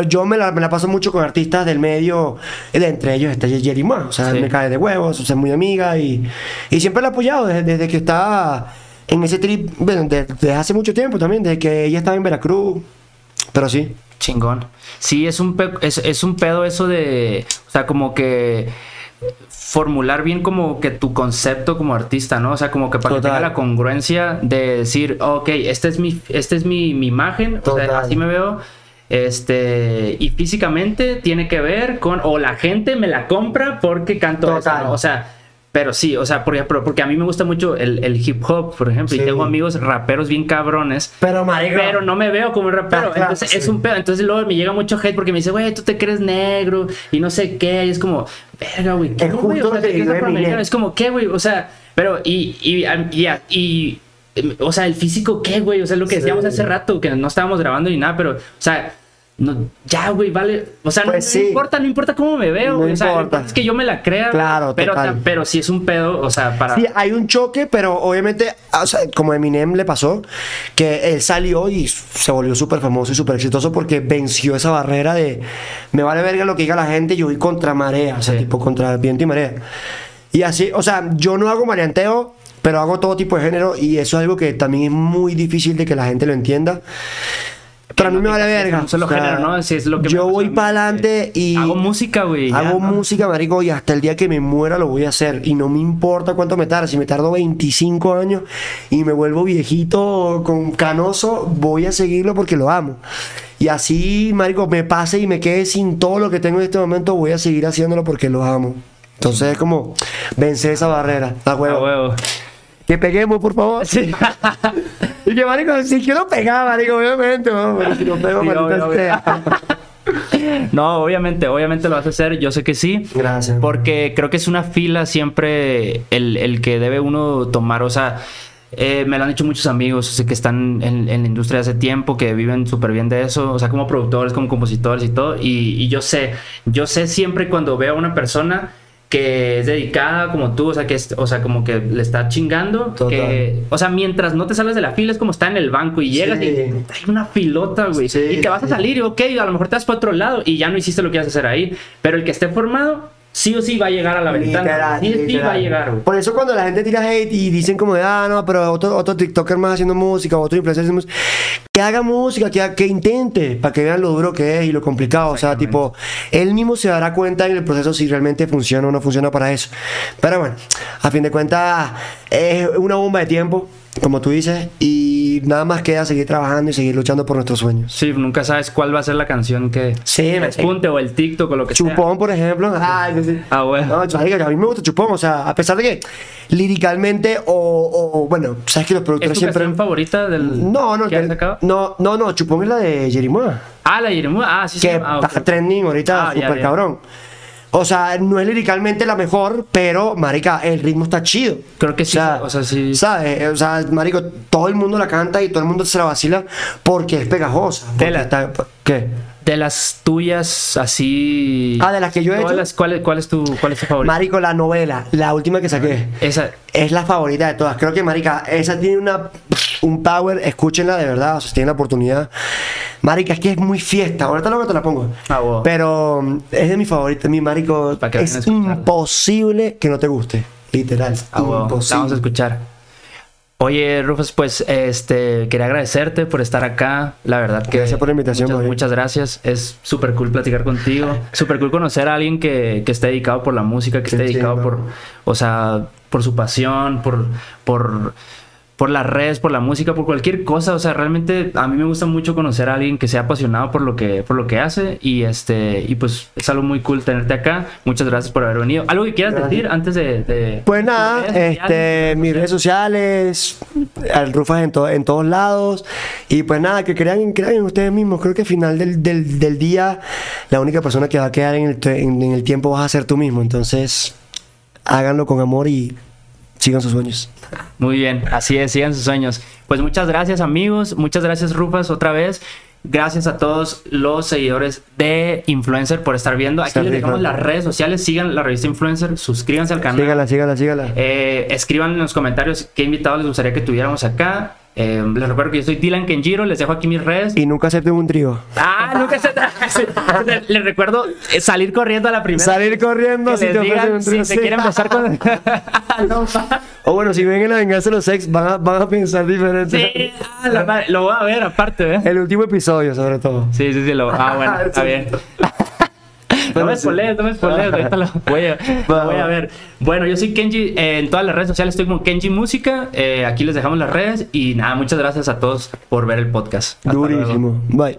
Speaker 2: yo me la, me la paso mucho con artistas del medio, entre ellos está Jerry Moa, o sea,
Speaker 1: Sí.
Speaker 2: me cae de huevos, o sea, es muy amiga y, y siempre la he apoyado desde, desde que estaba en ese trip, bueno, de- desde hace mucho tiempo también, desde que ella estaba en Veracruz, pero sí.
Speaker 1: Chingón. Sí, es un, pe- es, es un pedo eso de, o sea, como que formular bien como que tu concepto como artista, ¿no? O sea, como que para que
Speaker 2: Total.
Speaker 1: tenga la congruencia de decir, ok, esta es mi, esta es mi, mi imagen, o sea, así me veo. Este, y físicamente tiene que ver con, o la gente me la compra porque canto eso. ¿no? O sea, pero sí, o sea, por ejemplo, porque a mí me gusta mucho el, el hip hop, por ejemplo,
Speaker 2: Sí.
Speaker 1: y tengo amigos raperos bien cabrones
Speaker 2: Pero marico,
Speaker 1: pero no me veo como un rapero. Entonces
Speaker 2: sí.
Speaker 1: es un pedo. Entonces luego me llega mucho hate porque me dice, güey, tú te crees negro y no sé qué. Y es como, verga, güey, ¿qué, güey? O sea, te crees afroamericano. Es como, ¿qué, güey? O sea, pero, y, y, y, y- y, o sea, el físico, ¿qué, güey? O sea, lo que
Speaker 2: Sí.
Speaker 1: decíamos hace rato, que no estábamos grabando ni nada, pero, o sea. No, ya, güey, vale. O sea, no,
Speaker 2: Pues
Speaker 1: no
Speaker 2: sí.
Speaker 1: importa, no importa cómo me veo.
Speaker 2: No
Speaker 1: o sea,
Speaker 2: importa.
Speaker 1: es que yo me la crea.
Speaker 2: Claro,
Speaker 1: pero,
Speaker 2: total.
Speaker 1: pero sí es un pedo, o sea, para.
Speaker 2: Sí, hay un choque, pero obviamente, o sea, como a Eminem le pasó, que él salió y se volvió súper famoso y súper exitoso porque venció esa barrera de me vale verga lo que diga la gente, yo voy contra marea, o sea,
Speaker 1: Sí.
Speaker 2: tipo contra viento y marea. Y así, o sea, yo no hago marianteo, pero hago todo tipo de género y eso es algo que también es muy difícil de que la gente lo entienda. Pero a mí me vale verga.
Speaker 1: Un solo
Speaker 2: o sea,
Speaker 1: género, ¿no? Sí, es lo que me
Speaker 2: yo voy para adelante y
Speaker 1: Hago música, güey.
Speaker 2: Hago
Speaker 1: ¿no?
Speaker 2: música, marico, y hasta el día que me muera lo voy a hacer. Y no me importa cuánto me tarde. Si me tardo 25 años y me vuelvo viejito con canoso, voy a seguirlo porque lo amo. Y así, marico, me pase y me quede sin todo lo que tengo en este momento, voy a seguir haciéndolo porque lo amo. Entonces es como vencer esa barrera. A
Speaker 1: A
Speaker 2: huevo.
Speaker 1: huevo.
Speaker 2: Que peguemos, por favor.
Speaker 1: Sí. [LAUGHS]
Speaker 2: Y que, marico, si quiero pegar, marico, obviamente, ¿no? pero si no pego,
Speaker 1: Sí, obvio, obvio.
Speaker 2: sea. [LAUGHS]
Speaker 1: No, obviamente, obviamente lo vas a hacer, yo sé que sí.
Speaker 2: Gracias.
Speaker 1: Porque creo que es una fila siempre el, el que debe uno tomar, o sea, eh, me lo han dicho muchos amigos o sea, que están en, en la industria hace tiempo, que viven súper bien de eso, o sea, como productores, como compositores y todo, y, y yo sé, yo sé siempre cuando veo a una persona que es dedicada como tú, o sea, que es, o sea, como que le está chingando,
Speaker 2: Total.
Speaker 1: que, o sea, mientras no te sales de la fila es como estar en el banco y llegas
Speaker 2: Sí.
Speaker 1: y hay una filota, güey,
Speaker 2: Sí,
Speaker 1: y te vas a salir y ok, a lo mejor te vas para otro lado y ya no hiciste lo que ibas a hacer ahí, pero el que esté formado, sí o sí va a llegar a la ventana,
Speaker 2: Literal,
Speaker 1: sí o sí va a llegar, güey.
Speaker 2: Por eso cuando la gente tira hate y dicen como de, ah, no, pero otro, otro TikToker más haciendo música, otro influencer haciendo música, que haga música, que, que intente, para que vean lo duro que es y lo complicado. O sea, tipo, él mismo se dará cuenta en el proceso si realmente funciona o no funciona para eso. Pero bueno, a fin de cuentas, es una bomba de tiempo, como tú dices, y nada más queda seguir trabajando y seguir luchando por nuestros sueños.
Speaker 1: Sí, nunca sabes cuál va a ser la canción que
Speaker 2: Sí,
Speaker 1: despunte o el TikTok o lo que sea.
Speaker 2: Chupón, por ejemplo. Ay, no sé.
Speaker 1: Ah, bueno.
Speaker 2: No, a mí me gusta Chupón, o sea, a pesar de que líricamente o, o, bueno, sabes que los
Speaker 1: ¿Es
Speaker 2: productores
Speaker 1: tu
Speaker 2: siempre
Speaker 1: canción favorita del
Speaker 2: no, no,
Speaker 1: que has sacado?
Speaker 2: no, no, no, Chupón es la de Jerimoa,
Speaker 1: Ah, la Yeremú. Ah, sí, sí.
Speaker 2: que
Speaker 1: Ah,
Speaker 2: está trending ahorita
Speaker 1: Ah, ya, ya.
Speaker 2: cabrón. O sea, no es líricamente la mejor, pero, marica, el ritmo está chido.
Speaker 1: Creo que sí, o sea, sí.
Speaker 2: ¿Sabes? O sea, marico, todo el mundo la canta y todo el mundo se la vacila porque es pegajosa. porque
Speaker 1: Tela.
Speaker 2: está- ¿Qué?
Speaker 1: De las tuyas así.
Speaker 2: Ah, de las que yo he hecho.
Speaker 1: las- ¿cuál, cuál es tu, ¿Cuál es tu favorita?
Speaker 2: Marico, la novela, la última que saqué.
Speaker 1: Esa.
Speaker 2: Es la favorita de todas. Creo que, marica, esa tiene una un power. Escúchenla de verdad, o sea, si tienen la oportunidad. Marica, es que es muy fiesta. Ahorita luego te la pongo.
Speaker 1: Ah, wow.
Speaker 2: Pero mm, es de mi favorita. Mi marico,
Speaker 1: Para
Speaker 2: es imposible que no te guste. Literal.
Speaker 1: Ah, wow. La
Speaker 2: imposible.
Speaker 1: vamos a escuchar. Oye, Rufus, pues este quería agradecerte por estar acá. La verdad que
Speaker 2: Gracias por la invitación,
Speaker 1: Muchas, muchas gracias. Es súper cool platicar contigo. [LAUGHS] Súper cool conocer a alguien que, que esté dedicado por la música, que
Speaker 2: Qué
Speaker 1: esté dedicado por, o sea, por su pasión, por, por, por las redes, por la música, por cualquier cosa. O sea, realmente a mí me gusta mucho conocer a alguien que sea apasionado por lo que, por lo que hace. Y este, y pues es algo muy cool tenerte acá. Muchas gracias por haber venido. ¿Algo que quieras
Speaker 2: Gracias.
Speaker 1: decir antes de, de-
Speaker 2: Pues nada,
Speaker 1: redes
Speaker 2: este, mis redes sociales, al Rufas en, to- en todos lados. Y pues nada, que crean, crean en ustedes mismos. Creo que al final del, del- del día, la única persona que va a quedar en el, en- en el tiempo vas a ser tú mismo. Entonces, háganlo con amor y sigan sus sueños.
Speaker 1: Muy bien, así es, sigan sus sueños. Pues muchas gracias amigos, muchas gracias Rufas otra vez. Gracias a todos los seguidores de Influencer por estar viendo. Aquí
Speaker 2: Está
Speaker 1: les
Speaker 2: rico.
Speaker 1: dejamos las redes sociales, sigan la revista Influencer, suscríbanse al canal.
Speaker 2: Síganla, síganla, síganla.
Speaker 1: Eh, escriban en los comentarios qué invitados les gustaría que tuviéramos acá. Eh, les recuerdo que yo soy Dylan Kenjiro, les dejo aquí mis redes.
Speaker 2: Y nunca acepten un trío.
Speaker 1: Ah, nunca se [LAUGHS] Les recuerdo eh, salir corriendo a la primera.
Speaker 2: Salir corriendo si te ofrecen un
Speaker 1: si
Speaker 2: trío.
Speaker 1: se
Speaker 2: sí.
Speaker 1: quieren besar con. [LAUGHS] [LAUGHS] No.
Speaker 2: O bueno, si ven en la venganza de los ex, van a, van a pensar diferente.
Speaker 1: sí, ah, la madre, lo voy a ver aparte, ¿eh?
Speaker 2: El último episodio, sobre todo.
Speaker 1: Sí, sí, sí, lo. Ah, bueno, está bien. No me spoilees, no me spoilees, ahorita lo [LAUGHS] voy a, lo voy a ver. Bueno, yo soy Kenji, eh, en todas las redes sociales estoy como Kenji Música, eh, aquí les dejamos las redes y nada, muchas gracias a todos por ver el podcast. Hasta luego.
Speaker 2: Durísimo. Bye.